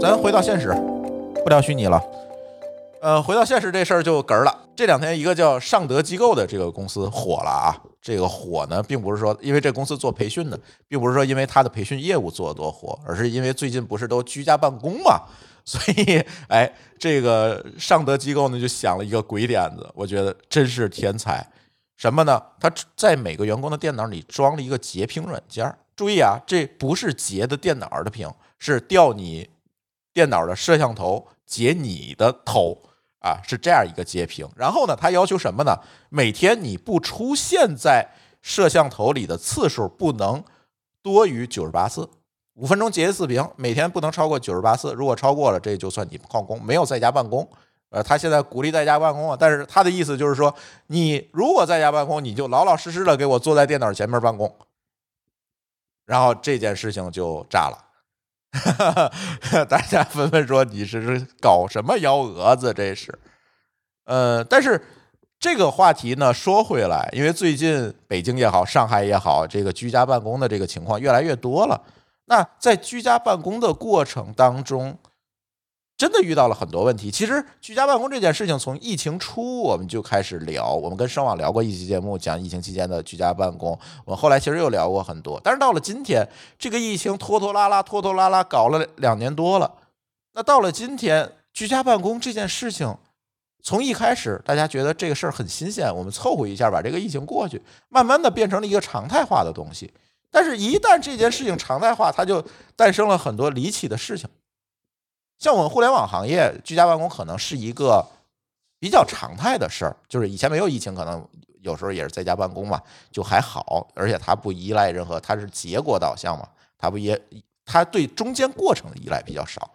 Speaker 2: 咱回到现实，不聊虚拟了。呃，回到现实这事儿就哏儿了。这两天一个叫尚德机构的这个公司火了啊。这个火呢，并不是说因为这公司做培训的，并不是说因为它的培训业务做得多火，而是因为最近不是都居家办公嘛。所以，哎，这个尚德机构呢就想了一个鬼点子，我觉得真是天才。什么呢？他在每个员工的电脑里装了一个截屏软件。注意啊，这不是截的电脑的屏，是调你电脑的摄像头截你的头啊，是这样一个截屏。然后呢，他要求什么呢？每天你不出现在摄像头里的次数不能多于九十八次。五分钟截一次屏，每天不能超过九十八次。如果超过了，这就算你旷工，没有在家办公。呃，他现在鼓励在家办公啊，但是他的意思就是说，你如果在家办公，你就老老实实的给我坐在电脑前面办公。然后这件事情就炸了，哈 哈大家纷纷说你是搞什么幺蛾子？这是，呃，但是这个话题呢，说回来，因为最近北京也好，上海也好，这个居家办公的这个情况越来越多了。那在居家办公的过程当中，真的遇到了很多问题。其实居家办公这件事情，从疫情初我们就开始聊，我们跟声网聊过一期节目，讲疫情期间的居家办公。我们后来其实又聊过很多，但是到了今天，这个疫情拖拖拉拉、拖拖拉拉搞了两年多了。那到了今天，居家办公这件事情，从一开始大家觉得这个事儿很新鲜，我们凑合一下把这个疫情过去，慢慢的变成了一个常态化的东西。但是，一旦这件事情常态化，它就诞生了很多离奇的事情。像我们互联网行业，居家办公可能是一个比较常态的事儿。就是以前没有疫情，可能有时候也是在家办公嘛，就还好。而且它不依赖任何，它是结果导向嘛，它不也，它对中间过程的依赖比较少。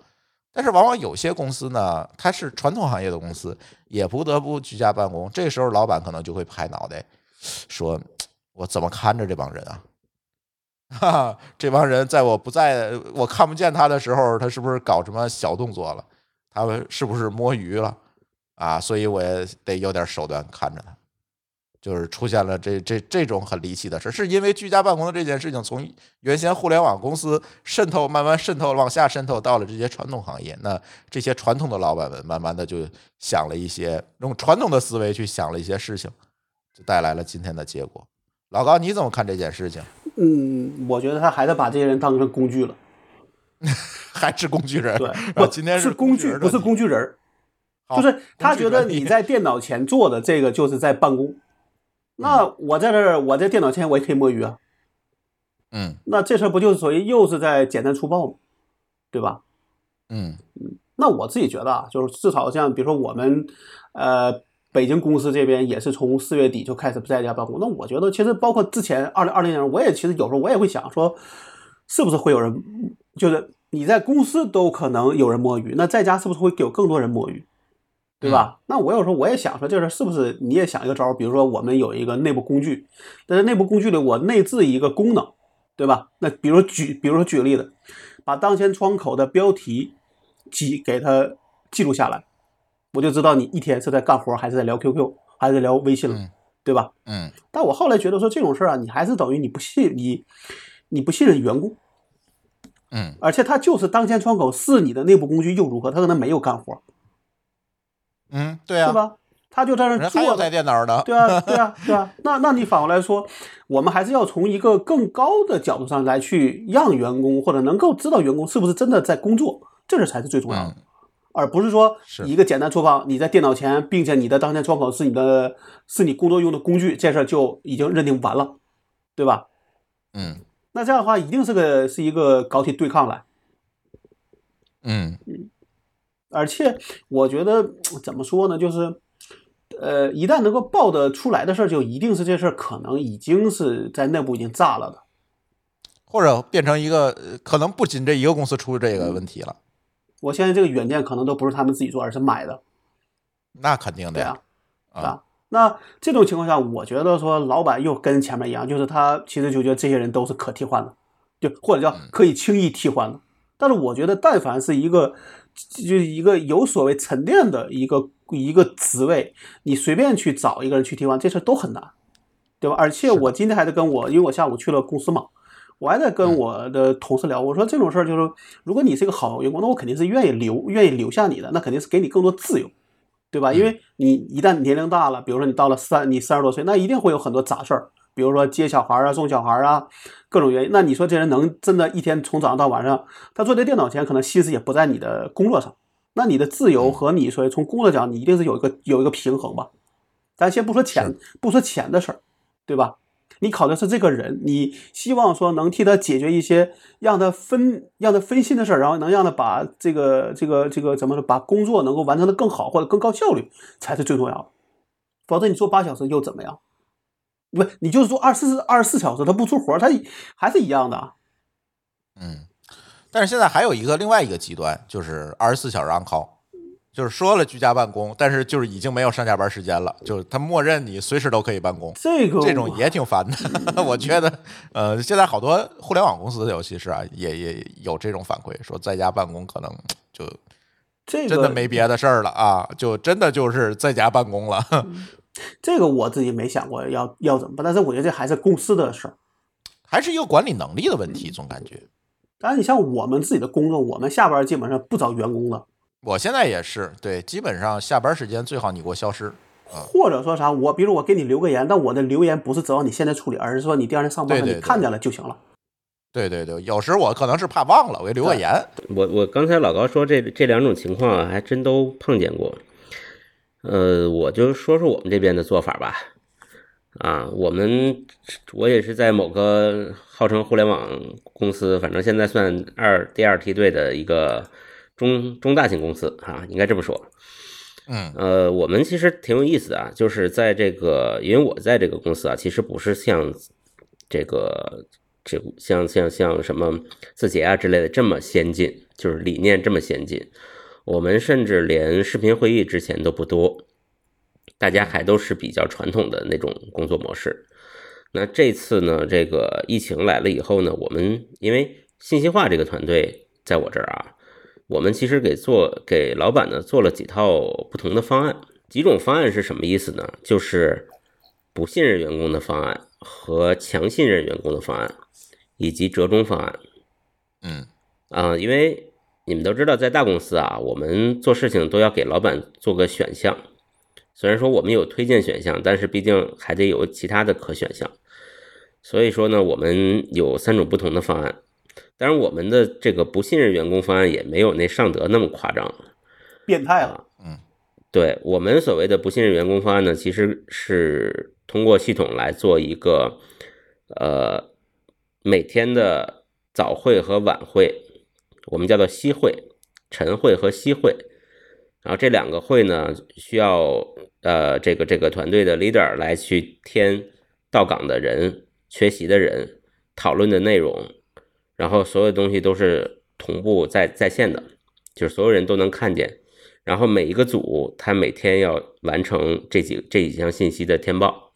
Speaker 2: 但是，往往有些公司呢，它是传统行业的公司，也不得不居家办公。这时候，老板可能就会拍脑袋，说：“我怎么看着这帮人啊？”哈哈，这帮人在我不在、我看不见他的时候，他是不是搞什么小动作了？他们是不是摸鱼了？啊，所以我也得有点手段看着他。就是出现了这这这种很离奇的事，是因为居家办公的这件事情，从原先互联网公司渗透，慢慢渗透往下渗透到了这些传统行业。那这些传统的老板们，慢慢的就想了一些用传统的思维去想了一些事情，就带来了今天的结果。老高，你怎么看这件事情？
Speaker 4: 嗯，我觉得他还是把这些人当成工具了，
Speaker 2: 还是工具人？
Speaker 4: 对，
Speaker 2: 我今天
Speaker 4: 是工具，不是工具人就是他觉得你在电脑前做的这个就是在办公。那我在这儿，我在电脑前我也可以摸鱼啊。
Speaker 2: 嗯，
Speaker 4: 那这事儿不就是属于又是在简单粗暴吗？对吧？
Speaker 2: 嗯
Speaker 4: 嗯，那我自己觉得啊，就是至少像比如说我们呃。北京公司这边也是从四月底就开始不在家办公。那我觉得，其实包括之前二零二零年，我也其实有时候我也会想说，是不是会有人，就是你在公司都可能有人摸鱼，那在家是不是会有更多人摸鱼，对吧？那我有时候我也想说，就是是不是你也想一个招儿？比如说我们有一个内部工具，但是内部工具里我内置一个功能，对吧？那比如举，比如说举个例子，把当前窗口的标题记给它记录下来。我就知道你一天是在干活，还是在聊 QQ，还是在聊微信了，对吧？
Speaker 2: 嗯。
Speaker 4: 但我后来觉得说这种事儿啊，你还是等于你不信你，你不信任员工。
Speaker 2: 嗯。
Speaker 4: 而且他就是当前窗口是你的内部工具又如何？他可能没有干活。
Speaker 2: 嗯，对啊，
Speaker 4: 对吧？他就在那坐
Speaker 2: 在电脑呢。
Speaker 4: 对啊，对啊，对啊。那那你反过来说，我们还是要从一个更高的角度上来去让员工或者能够知道员工是不是真的在工作，这个才是最重要的。而不是说一个简单粗暴，你在电脑前，并且你的当前窗口是你的，是你工作用的工具，这事儿就已经认定完了，对吧？
Speaker 2: 嗯，
Speaker 4: 那这样的话，一定是个是一个搞起对抗来。
Speaker 2: 嗯
Speaker 4: 嗯，而且我觉得怎么说呢，就是呃，一旦能够报得出来的事儿，就一定是这事儿可能已经是在内部已经炸了的，
Speaker 2: 或者变成一个可能不仅这一个公司出这个问题了。
Speaker 4: 我现在这个软件可能都不是他们自己做，而是买的。
Speaker 2: 那肯定的
Speaker 4: 呀，啊，那这种情况下，我觉得说老板又跟前面一样，就是他其实就觉得这些人都是可替换的，就或者叫可以轻易替换的。但是我觉得，但凡是一个就一个有所谓沉淀的一个一个职位，你随便去找一个人去替换，这事儿都很难，对吧？而且我今天还在跟我，因为我下午去了公司嘛，我还在跟我的同事聊，我说这种事儿就是，如果你是一个好员工，那我肯定是愿意留愿意留下你的，那肯定是给你更多自由。对吧？因为你一旦年龄大了，比如说你到了三，你三十多岁，那一定会有很多杂事儿，比如说接小孩啊、送小孩啊，各种原因。那你说这人能真的一天从早上到晚上，他坐在电脑前，可能心思也不在你的工作上。那你的自由和你说从工作讲，你一定是有一个有一个平衡吧？咱先不说钱，不说钱的事儿，对吧？你考的是这个人，你希望说能替他解决一些让他分让他分心的事儿，然后能让他把这个这个这个怎么说，把工作能够完成的更好或者更高效率，才是最重要的。否则你做八小时又怎么样？不，你就是说二十四二十四小时他不出活，他还是一样的。
Speaker 2: 嗯，但是现在还有一个另外一个极端，就是二十四小时 on call。就是说了居家办公，但是就是已经没有上下班时间了，就是他默认你随时都可以办公。
Speaker 4: 这个
Speaker 2: 这种也挺烦的，我觉得，呃，现在好多互联网公司，尤其是啊，也也有这种反馈，说在家办公可能就
Speaker 4: 这个
Speaker 2: 真的没别的事儿了啊，就真的就是在家办公了。
Speaker 4: 这个我自己没想过要要怎么办，但是我觉得这还是公司的事儿，
Speaker 2: 还是一个管理能力的问题，总感觉。
Speaker 4: 当然，你像我们自己的工作，我们下班基本上不找员工的。
Speaker 2: 我现在也是，对，基本上下班时间最好你给我消失，
Speaker 4: 或者说啥，我比如我给你留个言，但我的留言不是指望你现在处理，而是说你第二天上班你看见了就行了。
Speaker 2: 对对对，有时我可能是怕忘了，我给留个言。
Speaker 3: 我我刚才老高说这这两种情况还真都碰见过，呃，我就说说我们这边的做法吧。啊，我们我也是在某个号称互联网公司，反正现在算二第二梯队的一个。中中大型公司啊，应该这么说。
Speaker 2: 嗯，
Speaker 3: 呃，我们其实挺有意思的啊，就是在这个，因为我在这个公司啊，其实不是像这个这像像像什么字节啊之类的这么先进，就是理念这么先进。我们甚至连视频会议之前都不多，大家还都是比较传统的那种工作模式。那这次呢，这个疫情来了以后呢，我们因为信息化这个团队在我这儿啊。我们其实给做给老板呢做了几套不同的方案，几种方案是什么意思呢？就是不信任员工的方案和强信任员工的方案，以及折中方案。
Speaker 2: 嗯
Speaker 3: 啊，因为你们都知道，在大公司啊，我们做事情都要给老板做个选项。虽然说我们有推荐选项，但是毕竟还得有其他的可选项。所以说呢，我们有三种不同的方案。当然，我们的这个不信任员工方案也没有那尚德那么夸张，
Speaker 4: 变态了。
Speaker 2: 嗯，
Speaker 3: 对我们所谓的不信任员工方案呢，其实是通过系统来做一个，呃，每天的早会和晚会，我们叫做夕会、晨会和夕会。然后这两个会呢，需要呃这个这个团队的 leader 来去添到岗的人、缺席的人、讨论的内容。然后所有东西都是同步在在线的，就是所有人都能看见。然后每一个组他每天要完成这几这几项信息的填报。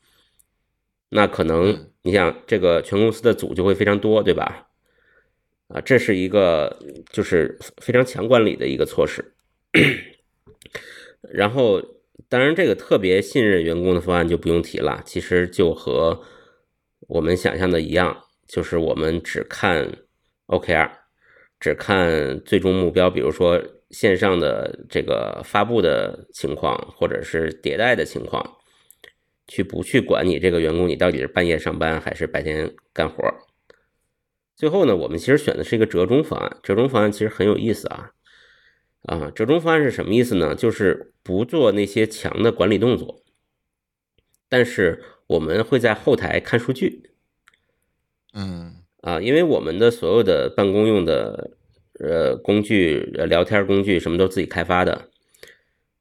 Speaker 3: 那可能你想这个全公司的组就会非常多，对吧？啊，这是一个就是非常强管理的一个措施。然后当然这个特别信任员工的方案就不用提了，其实就和我们想象的一样，就是我们只看。OKR 只看最终目标，比如说线上的这个发布的情况，或者是迭代的情况，去不去管你这个员工，你到底是半夜上班还是白天干活？最后呢，我们其实选的是一个折中方案。折中方案其实很有意思啊啊！折中方案是什么意思呢？就是不做那些强的管理动作，但是我们会在后台看数据。
Speaker 2: 嗯。
Speaker 3: 啊，因为我们的所有的办公用的呃工具、聊天工具什么都自己开发的，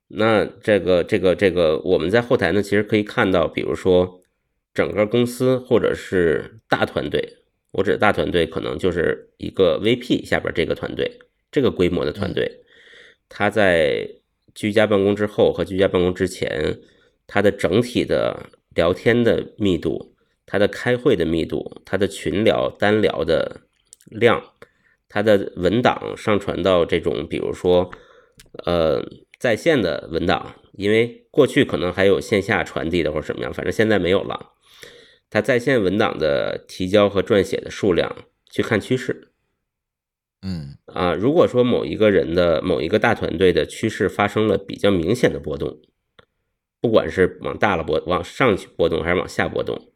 Speaker 3: 那这个这个这个我们在后台呢，其实可以看到，比如说整个公司或者是大团队，我指的大团队可能就是一个 VP 下边这个团队，这个规模的团队，他在居家办公之后和居家办公之前它的整体的聊天的密度、它的开会的密度、它的群聊、单聊的量、它的文档上传到这种，比如说呃在线的文档，因为过去可能还有线下传递的或者什么样，反正现在没有了。它在线文档的提交和撰写的数量，去看趋势。
Speaker 2: 嗯
Speaker 3: 啊，如果说某一个人的某一个大团队的趋势发生了比较明显的波动，不管是往大了波往上去波动还是往下波动，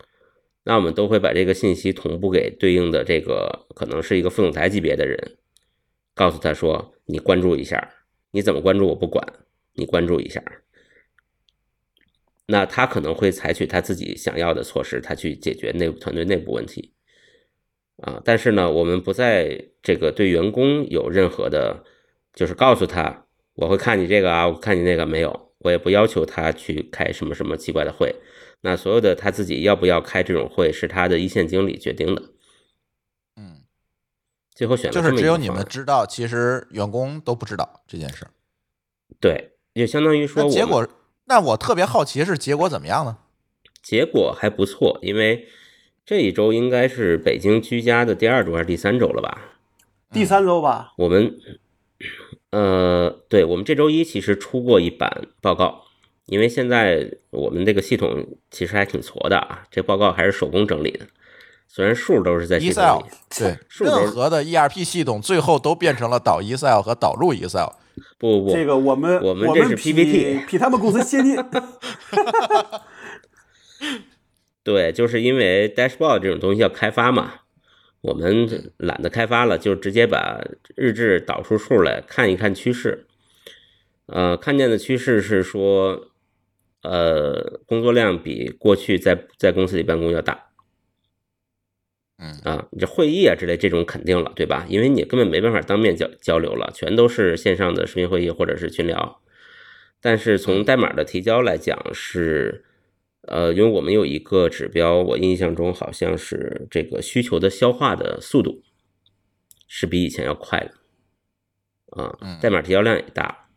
Speaker 3: 那我们都会把这个信息同步给对应的这个可能是一个副总裁级别的人，告诉他说你关注一下，你怎么关注我不管，你关注一下。那他可能会采取他自己想要的措施，他去解决内部团队内部问题。啊，但是呢，我们不在这个对员工有任何的，就是告诉他我会看你这个啊，我看你那个没有，我也不要求他去开什么什么奇怪的会。那所有的他自己要不要开这种会，是他的一线经理决定的。
Speaker 2: 嗯，
Speaker 3: 最后选了
Speaker 2: 就是只有你们知道，其实员工都不知道这件事。
Speaker 3: 对，就相当于说
Speaker 2: 结果，那我特别好奇是结果怎么样呢？
Speaker 3: 结果还不错，因为这一周应该是北京居家的第二周还是第三周了吧？
Speaker 4: 第三周吧，
Speaker 3: 我们，呃，对，我们这周一其实出过一版报告，因为现在我们这个系统其实还挺矬的啊，这报告还是手工整理的，虽然数都是在系统
Speaker 2: Excel
Speaker 3: 里，
Speaker 2: 对，任何的 ERP 系统最后都变成了导 Excel 和导入 Excel。
Speaker 3: 不不不，
Speaker 4: 这个我们
Speaker 3: 我们这是 PPT
Speaker 4: 比他们公司先进。
Speaker 3: 对，就是因为 dashboard 这种东西要开发嘛，我们懒得开发了，就直接把日志导出数来看一看趋势。呃，看见的趋势是说，呃，工作量比过去在在公司里办公要大。
Speaker 2: 嗯
Speaker 3: 啊，你这会议啊之类这种肯定了，对吧？因为你根本没办法当面交交流了，全都是线上的视频会议或者是群聊。但是从代码的提交来讲是，呃，因为我们有一个指标，我印象中好像是这个需求的消化的速度是比以前要快的，啊
Speaker 2: 嗯，
Speaker 3: 代码提交量也大。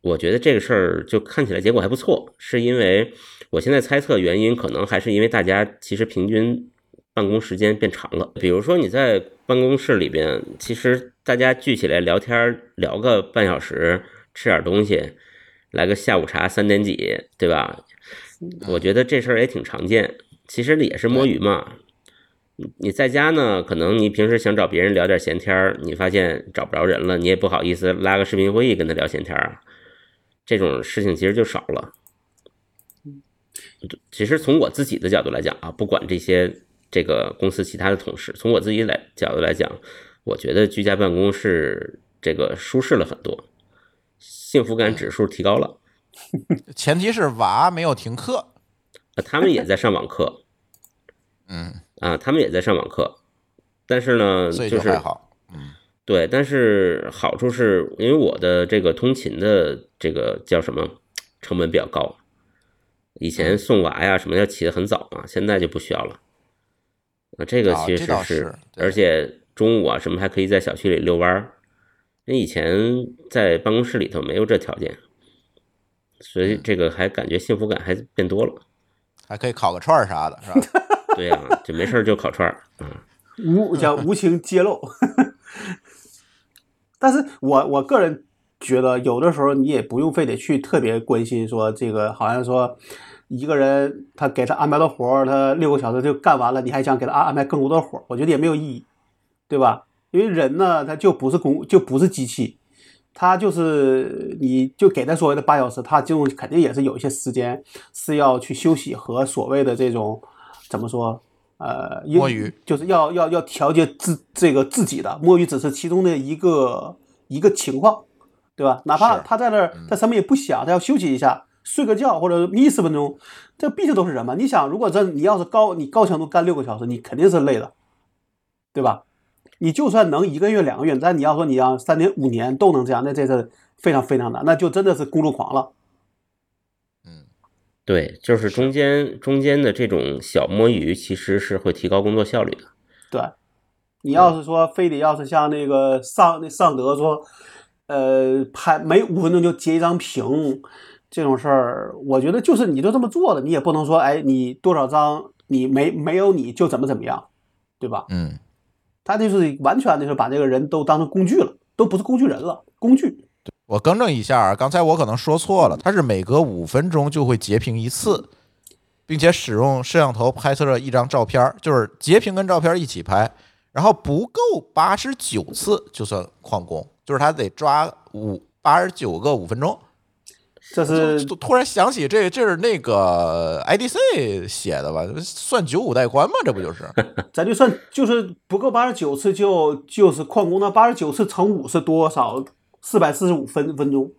Speaker 3: 我觉得这个事儿就看起来结果还不错，是因为我现在猜测原因可能还是因为大家其实平均办公时间变长了。比如说你在办公室里边，其实大家聚起来聊天聊个半小时，吃点东西，来个下午茶三点几，对吧？我觉得这事儿也挺常见，其实也是摸鱼嘛。你你在家呢，可能你平时想找别人聊点闲天儿，你发现找不着人了，你也不好意思拉个视频会议跟他聊闲天儿啊，这种事情其实就少了。其实从我自己的角度来讲啊，不管这些这个公司其他的同事，从我自己来角度来讲，我觉得居家办公是这个舒适了很多，幸福感指数提高了。
Speaker 2: 前提是娃没有停课。
Speaker 3: 啊，他们也在上网课
Speaker 2: 嗯，
Speaker 3: 啊，他们也在上网课，但是呢，就是
Speaker 2: 还好。嗯
Speaker 3: 对，但是好处是因为我的这个通勤的这个叫什么成本比较高，以前送娃呀什么要起得很早嘛，现在就不需要了。啊，这个
Speaker 2: 啊
Speaker 3: 其实
Speaker 2: 是
Speaker 3: 而且中午啊什么还可以在小区里遛弯儿，那以前在办公室里头没有这条件，所以这个还感觉幸福感还变多了。
Speaker 2: 还可以烤个串儿啥的，是吧？
Speaker 3: 对呀、就没事儿就烤串儿啊。
Speaker 4: 无叫无情揭露。但是我我个人觉得，有的时候你也不用非得去特别关心说这个，好像说一个人他给他安排的活儿，他六个小时就干完了，你还想给他安安排更多的活儿，我觉得也没有意义，对吧？因为人呢，他就不是工，就不是机器，他就是你就给他所谓的八小时，他就肯定也是有一些时间是要去休息和所谓的这种怎么说？呃，因
Speaker 2: 摸鱼
Speaker 4: 就是要要要调节自这个自己的摸鱼，只是其中的一个一个情况，对吧？哪怕他在那儿，他什么也不想，他要休息一下，睡个觉或者眯十分钟，这毕竟都是人嘛。你想，如果这你要是高你高强度干六个小时，你肯定是累的，对吧？你就算能一个月两个月，但你要说你要三年五年都能这样，那这是非常非常难，那就真的是工作狂了。
Speaker 2: 嗯，
Speaker 3: 对，就是中间中间的这种小摸鱼，其实是会提高工作效率的。
Speaker 4: 对，你要是说非得要是像那个尚那尚德说，呃，拍每五分钟就截一张屏，这种事儿，我觉得就是你都这么做了，你也不能说，哎，你多少张你没没有你就怎么怎么样，对吧？
Speaker 2: 嗯，
Speaker 4: 他就是完全就是把这个人都当成工具了，都不是工具人了，工具。
Speaker 2: 我更正一下啊，刚才我可能说错了，它是每隔五分钟就会截屏一次，并且使用摄像头拍摄了一张照片儿，就是截屏跟照片一起拍，然后不够八十九次就算旷工，就是他得抓五八十九个五分钟。
Speaker 4: 这是
Speaker 2: 突突然想起这这是那个 IDC 写的吧？算九五带宽吗？这不就是？
Speaker 4: 咱就算就是不够八十九次就就是旷工，那八十九次乘五是多少？四百四十五分分钟。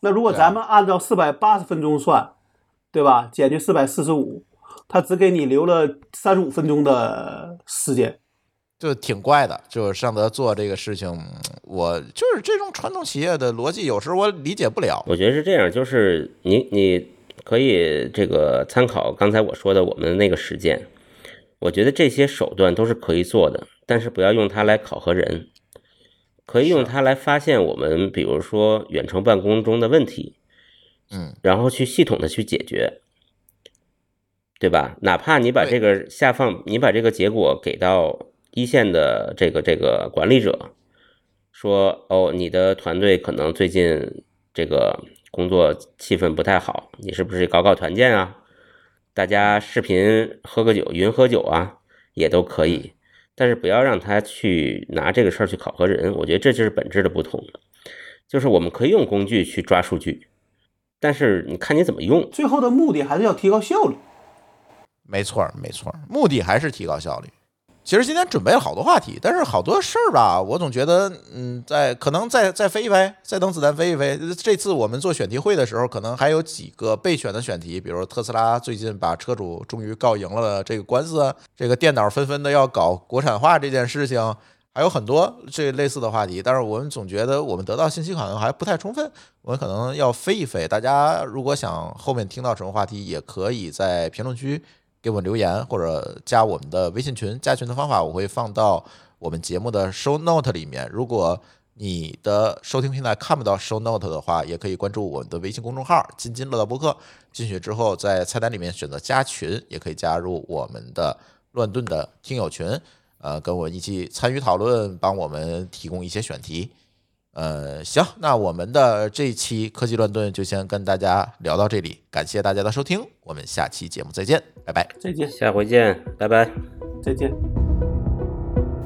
Speaker 4: 那如果咱们按照四百八十分钟算，对吧？减去四百四十五，他只给你留了三十五分钟的时间。
Speaker 2: 就挺怪的，就是尚德做这个事情，我就是这种传统企业的逻辑，有时候我理解不了。
Speaker 3: 我觉得是这样，就是你你可以这个参考刚才我说的我们那个实践，我觉得这些手段都是可以做的，但是不要用它来考核人，可以用它来发现我们比如说远程办公中的问题，
Speaker 2: 嗯，
Speaker 3: 然后去系统的去解决，对吧？哪怕你把这个下放，你把这个结果给到一线的这个这个管理者，说哦，你的团队可能最近这个工作气氛不太好，你是不是搞搞团建啊？大家视频喝个酒，云喝酒啊，也都可以。但是不要让他去拿这个事儿去考核人，我觉得这就是本质的不同。就是我们可以用工具去抓数据，但是你看你怎么用。
Speaker 4: 最后的目的还是要提高效率。
Speaker 2: 没错儿，没错儿，目的还是提高效率。其实今天准备了好多话题，但是好多事儿吧，我总觉得，嗯，在可能再再飞一飞，再等子弹飞一飞。这次我们做选题会的时候，可能还有几个备选的选题，比如特斯拉最近把车主终于告赢了这个官司，这个电脑纷纷的要搞国产化这件事情，还有很多这类似的话题。但是我们总觉得我们得到信息可能还不太充分，我们可能要飞一飞。大家如果想后面听到什么话题，也可以在评论区。给我们留言或者加我们的微信群，加群的方法我会放到我们节目的 show note 里面。如果你的收听平台看不到 show note 的话，也可以关注我们的微信公众号“津津乐道播客”。进去之后，在菜单里面选择加群，也可以加入我们的乱炖的听友群，呃，跟我一起参与讨论，帮我们提供一些选题。呃，行，那我们的这一期科技乱炖就先跟大家聊到这里，感谢大家的收听，我们下期节目再见，拜拜。
Speaker 4: 再见，
Speaker 3: 下回见，拜拜。
Speaker 4: 再见。